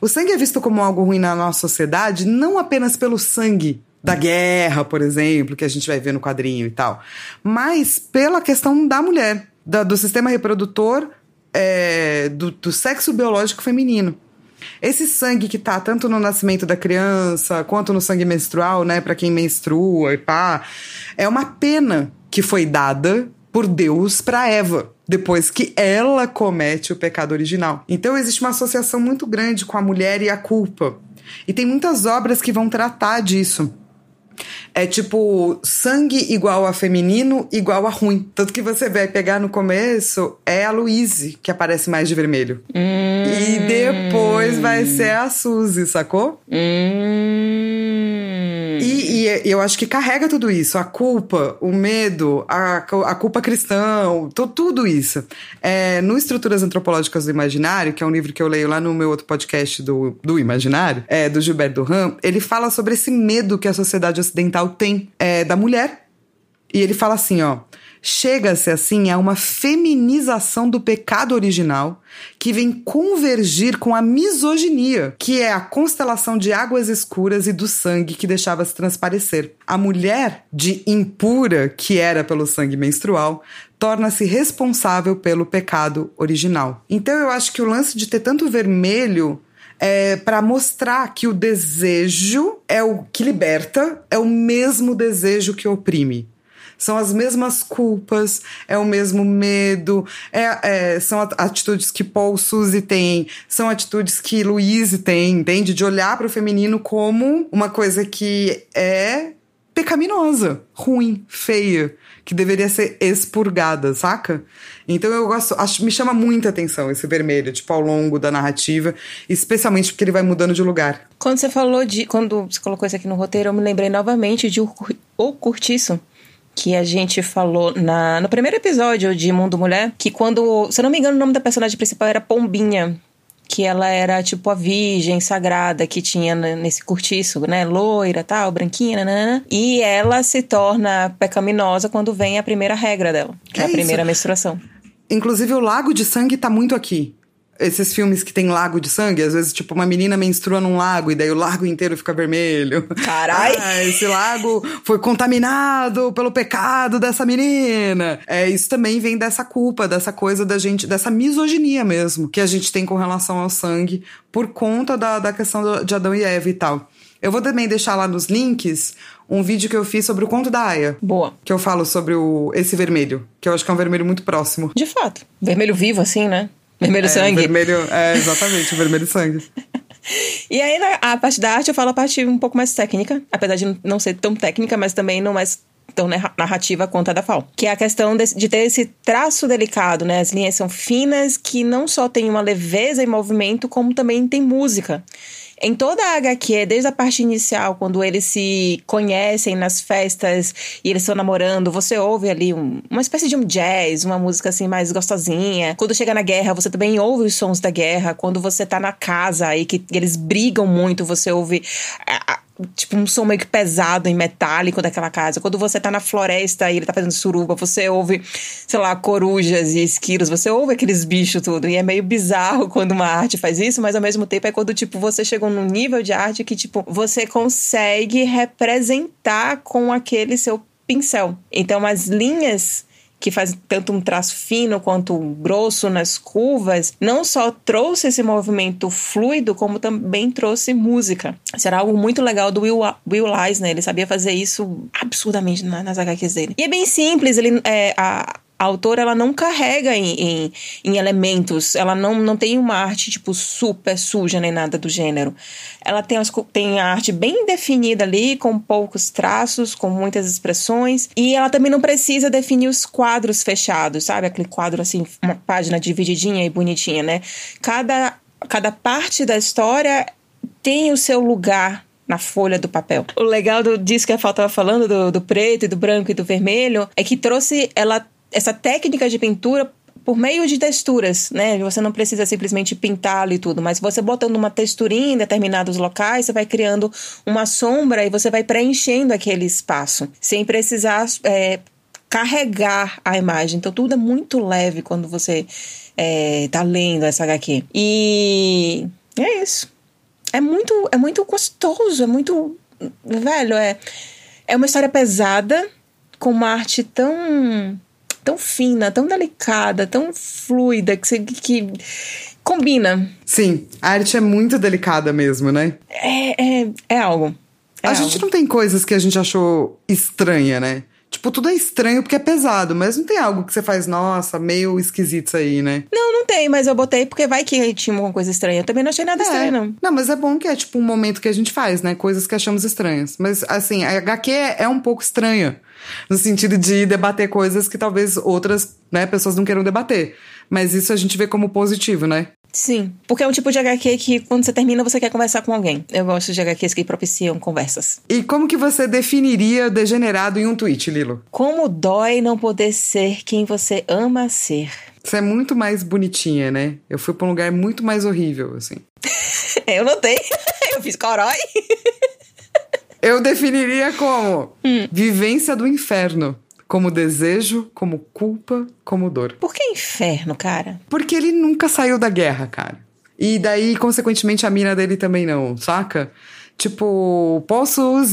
[SPEAKER 1] O sangue é visto como algo ruim na nossa sociedade não apenas pelo sangue da guerra, por exemplo, que a gente vai ver no quadrinho e tal, mas pela questão da mulher, da- do sistema reprodutor, é, do, do sexo biológico feminino. Esse sangue que tá tanto no nascimento da criança quanto no sangue menstrual, né, Pra quem menstrua e pá, é uma pena que foi dada por Deus pra Eva, depois que ela comete o pecado original. Então existe uma associação muito grande com a mulher e a culpa. E tem muitas obras que vão tratar disso. É tipo, sangue igual a feminino igual a ruim. Tanto que você vai pegar no começo, é a Louise que aparece mais de vermelho. E depois vai ser a Suzy, sacou?
[SPEAKER 2] Hum.
[SPEAKER 1] Eu acho que carrega tudo isso. A culpa, o medo, a, a culpa cristã, tu- tudo isso. É, no Estruturas Antropológicas do Imaginário, que é um livro que eu leio lá no meu outro podcast do, do Imaginário, é, do Gilberto Duran, ele fala sobre esse medo que a sociedade ocidental tem é, da mulher. E ele fala assim, ó. Chega-se assim a uma feminização do pecado original que vem convergir com a misoginia, que é a constelação de águas escuras e do sangue que deixava se transparecer. A mulher de impura, que era pelo sangue menstrual, torna-se responsável pelo pecado original. Então eu acho que o lance de ter tanto vermelho é para mostrar que o desejo é o que liberta, é o mesmo desejo que oprime. São as mesmas culpas, é o mesmo medo, é, é, são at- atitudes que Paul Suzy tem, são atitudes que Louise tem, entende? De olhar para o feminino como uma coisa que é pecaminosa, ruim, feia, que deveria ser expurgada, saca? Então eu gosto, acho, me chama muita atenção esse vermelho, tipo, ao longo da narrativa, especialmente porque ele vai mudando de lugar.
[SPEAKER 2] Quando você falou de. Quando você colocou isso aqui no roteiro, eu me lembrei novamente de O Curtiço. Que a gente falou na, no primeiro episódio de Mundo Mulher. Que quando. Se eu não me engano, o nome da personagem principal era Pombinha. Que ela era tipo a virgem sagrada que tinha nesse curtiço, né? Loira, tal, branquinha, nanana. E ela se torna pecaminosa quando vem a primeira regra dela, que é, a primeira
[SPEAKER 1] isso.
[SPEAKER 2] menstruação.
[SPEAKER 1] Inclusive, o lago de sangue tá muito aqui. Esses filmes que tem lago de sangue, às vezes, tipo, uma menina menstrua num lago e daí o lago inteiro fica vermelho.
[SPEAKER 2] Carai!
[SPEAKER 1] Ah, esse lago foi contaminado pelo pecado dessa menina. É, isso também vem dessa culpa, dessa coisa da gente, dessa misoginia mesmo, que a gente tem com relação ao sangue por conta da, da questão de Adão e Eva e tal. Eu vou também deixar lá nos links um vídeo que eu fiz sobre o conto da Aya.
[SPEAKER 2] Boa.
[SPEAKER 1] Que eu falo sobre o, esse vermelho, que eu acho que é um vermelho muito próximo.
[SPEAKER 2] De fato. Vermelho vivo, assim, né? Vermelho
[SPEAKER 1] é,
[SPEAKER 2] sangue.
[SPEAKER 1] Vermelho, é, exatamente, vermelho sangue.
[SPEAKER 2] E aí, a parte da arte, eu falo a parte um pouco mais técnica, apesar de não ser tão técnica, mas também não mais tão narrativa quanto a da FAO. Que é a questão de, de, ter esse traço delicado, né? As linhas são finas, que não só tem uma leveza em movimento, como também tem música. Em toda a HQ, desde a parte inicial, quando eles se conhecem nas festas e eles estão namorando, você ouve ali um, uma espécie de um jazz, uma música assim mais gostosinha. Quando chega na guerra, você também ouve os sons da guerra. Quando você tá na casa e que eles brigam muito, você ouve tipo um som meio que pesado e metálico daquela casa. Quando você tá na floresta e ele tá fazendo suruba, você ouve, sei lá, corujas e esquilos, você ouve aqueles bichos tudo. E é meio bizarro quando uma arte faz isso, mas ao mesmo tempo é quando, tipo, você chegou num nível de arte que, tipo, você consegue representar com aquele seu pincel. Então as linhas que faz tanto um traço fino quanto grosso nas curvas, não só trouxe esse movimento fluido, como também trouxe música. Isso era algo muito legal do Will, Will Eisner, ele sabia fazer isso absurdamente nas HQs dele. E é bem simples, ele, é, a, a autora ela não carrega em, em, em, elementos, ela não, não tem uma arte tipo super suja nem nada do gênero. Ela tem, as, tem a arte bem definida ali, com poucos traços, com muitas expressões, e ela também não precisa definir os quadros fechados, sabe? Aquele quadro assim, uma página divididinha e bonitinha, né? Cada, cada parte da história tem o seu lugar na folha do papel. O legal do, disso que a Fal estava falando, do, do preto e do branco e do vermelho, é que trouxe ela essa técnica de pintura por meio de texturas, né? Você não precisa simplesmente pintá-lo e tudo, mas você botando uma texturinha em determinados locais, você vai criando uma sombra e você vai preenchendo aquele espaço, sem precisar é, carregar a imagem. Então tudo é muito leve quando você é, tá lendo essa HQ. E é isso. É muito, é muito gostoso, é muito. Velho, é, é uma história pesada, com uma arte tão tão fina, tão delicada, tão fluida, que, você, que combina.
[SPEAKER 1] Sim, a arte é muito delicada mesmo, né?
[SPEAKER 2] É, é, é algo. É
[SPEAKER 1] a
[SPEAKER 2] algo.
[SPEAKER 1] gente não tem coisas que a gente achou estranha, né? Tipo, tudo é estranho porque é pesado, mas não tem algo que você faz, nossa, meio esquisito isso aí, né?
[SPEAKER 2] Não, não tem, mas eu botei porque vai que tinha alguma coisa estranha. Eu também não achei nada
[SPEAKER 1] é.
[SPEAKER 2] estranho, não.
[SPEAKER 1] Não, mas é bom que é tipo um momento que a gente faz, né? Coisas que achamos estranhas. Mas, assim, a HQ é um pouco estranha. No sentido de debater coisas que talvez outras né, pessoas não queiram debater. Mas isso a gente vê como positivo, né?
[SPEAKER 2] Sim, porque é um tipo de HQ que quando você termina você quer conversar com alguém. Eu gosto de HQs que propiciam conversas.
[SPEAKER 1] E como que você definiria degenerado em um tweet, Lilo?
[SPEAKER 2] Como dói não poder ser quem você ama ser.
[SPEAKER 1] Você é muito mais bonitinha, né? Eu fui pra um lugar muito mais horrível, assim.
[SPEAKER 2] eu notei. eu fiz corói.
[SPEAKER 1] eu definiria como hum. vivência do inferno como desejo, como culpa, como dor.
[SPEAKER 2] Por que inferno, cara?
[SPEAKER 1] Porque ele nunca saiu da guerra, cara. E daí, consequentemente, a mina dele também não, saca? Tipo, Poços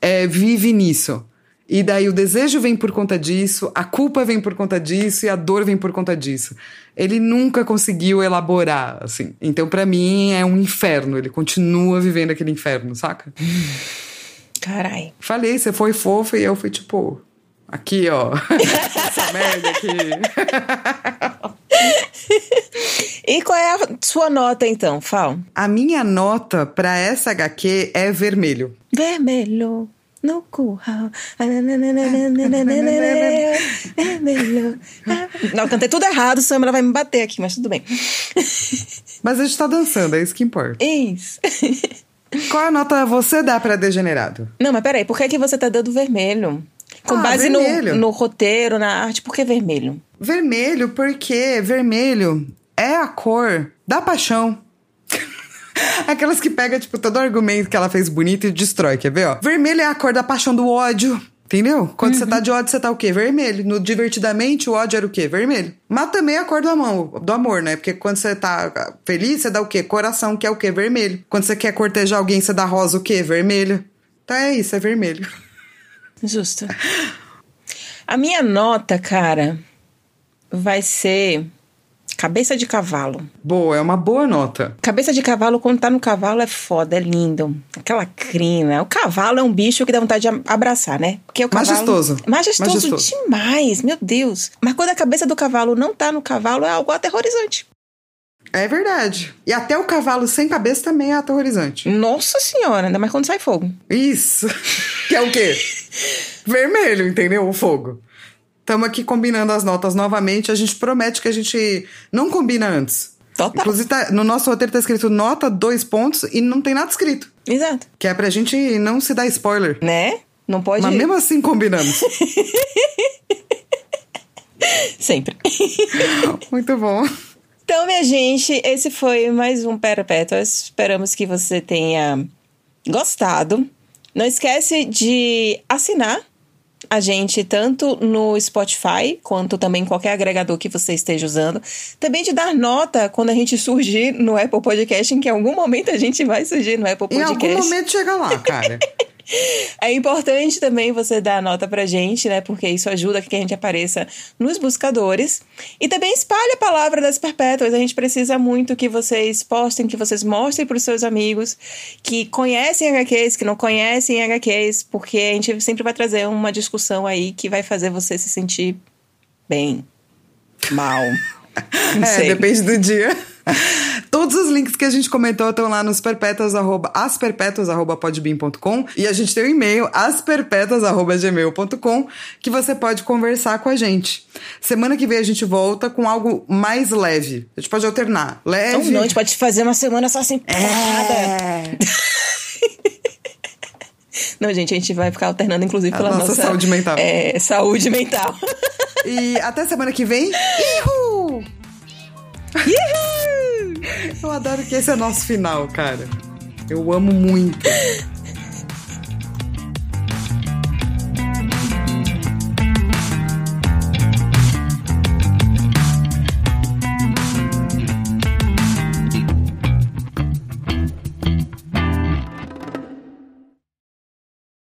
[SPEAKER 1] é, vive nisso. E daí o desejo vem por conta disso, a culpa vem por conta disso e a dor vem por conta disso. Ele nunca conseguiu elaborar, assim. Então, para mim, é um inferno. Ele continua vivendo aquele inferno, saca?
[SPEAKER 2] Carai.
[SPEAKER 1] Falei, você foi fofa e eu fui tipo, Aqui, ó. Essa merda aqui.
[SPEAKER 2] e qual é a sua nota, então, Fal?
[SPEAKER 1] A minha nota para essa HQ é vermelho.
[SPEAKER 2] Vermelho no curral. Vermelho. Não, cantei tudo errado, Sam, ela vai me bater aqui, mas tudo bem.
[SPEAKER 1] Mas a gente tá dançando, é isso que importa.
[SPEAKER 2] Isso.
[SPEAKER 1] Qual a nota você dá pra Degenerado?
[SPEAKER 2] Não, mas peraí, por que, que você tá dando vermelho? Com ah, base no, no, roteiro, na arte, por que vermelho?
[SPEAKER 1] Vermelho porque vermelho é a cor da paixão. Aquelas que pega, tipo, todo argumento que ela fez bonito e destrói, quer ver, ó? Vermelho é a cor da paixão do ódio. Entendeu? Quando uhum. você tá de ódio, você tá o quê? Vermelho. No Divertidamente, o ódio era o quê? Vermelho. Mas também a cor do amor, do amor, né? Porque quando você tá feliz, você dá o quê? Coração, que é o quê? Vermelho. Quando você quer cortejar alguém, você dá rosa, o quê? Vermelho. Então é isso, é vermelho.
[SPEAKER 2] Justo. A minha nota, cara, vai ser Cabeça de cavalo.
[SPEAKER 1] Boa, é uma boa nota.
[SPEAKER 2] Cabeça de cavalo, quando tá no cavalo, é foda, é lindo. Aquela crina. O cavalo é um bicho que dá vontade de abraçar, né? Porque o cavalo...
[SPEAKER 1] Majestoso.
[SPEAKER 2] Majestoso,
[SPEAKER 1] Majestoso.
[SPEAKER 2] demais, meu Deus. Mas quando a cabeça do cavalo não tá no cavalo, é algo aterrorizante.
[SPEAKER 1] É verdade. E até o cavalo sem cabeça também é aterrorizante.
[SPEAKER 2] Nossa senhora, ainda mais quando sai fogo.
[SPEAKER 1] Isso. que é o quê? Vermelho, entendeu? O fogo. Estamos aqui combinando as notas novamente. A gente promete que a gente não combina antes.
[SPEAKER 2] Total.
[SPEAKER 1] Inclusive, tá- no nosso roteiro tá escrito nota, dois pontos, e não tem nada escrito.
[SPEAKER 2] Exato.
[SPEAKER 1] Que é pra gente não se dar spoiler.
[SPEAKER 2] Né? Não pode...
[SPEAKER 1] Mas mesmo assim combinamos.
[SPEAKER 2] Sempre.
[SPEAKER 1] Muito bom.
[SPEAKER 2] Então, minha gente, esse foi mais um Perpétuas. Esperamos que você tenha gostado. Não esquece de assinar a gente tanto no Spotify quanto também em qualquer agregador que você esteja usando. Também de dar nota quando a gente surgir no Apple Podcast, em que em algum momento a gente vai surgir no Apple
[SPEAKER 1] Em
[SPEAKER 2] Podcast.
[SPEAKER 1] algum momento chega lá, cara.
[SPEAKER 2] É importante também você dar a nota pra gente, né? Porque isso ajuda que a gente apareça nos buscadores. E também espalhe a palavra das perpétuas. A gente precisa muito que vocês postem, que vocês mostrem pros seus amigos que conhecem HQs, que não conhecem HQs, porque a gente sempre vai trazer uma discussão aí que vai fazer você se sentir bem, mal. Não
[SPEAKER 1] É,
[SPEAKER 2] sei.
[SPEAKER 1] depende do dia. Todos os links que a gente comentou estão lá nos perpétuas, arroba, asperpétuas, arroba podbean.com e a gente tem o e-mail asperpétuas, arroba gmail.com que você pode conversar com a gente. Semana que vem a gente volta com algo mais leve. A gente pode alternar. Leve.
[SPEAKER 2] Ou não, a gente pode fazer uma semana só sem porrada.
[SPEAKER 1] É.
[SPEAKER 2] Não, gente, a gente vai ficar alternando, inclusive,
[SPEAKER 1] A
[SPEAKER 2] pela
[SPEAKER 1] nossa
[SPEAKER 2] nossa,
[SPEAKER 1] saúde mental.
[SPEAKER 2] É, saúde mental.
[SPEAKER 1] E até semana que vem. Ihu! Eu adoro que esse é nosso final, cara. Eu amo muito.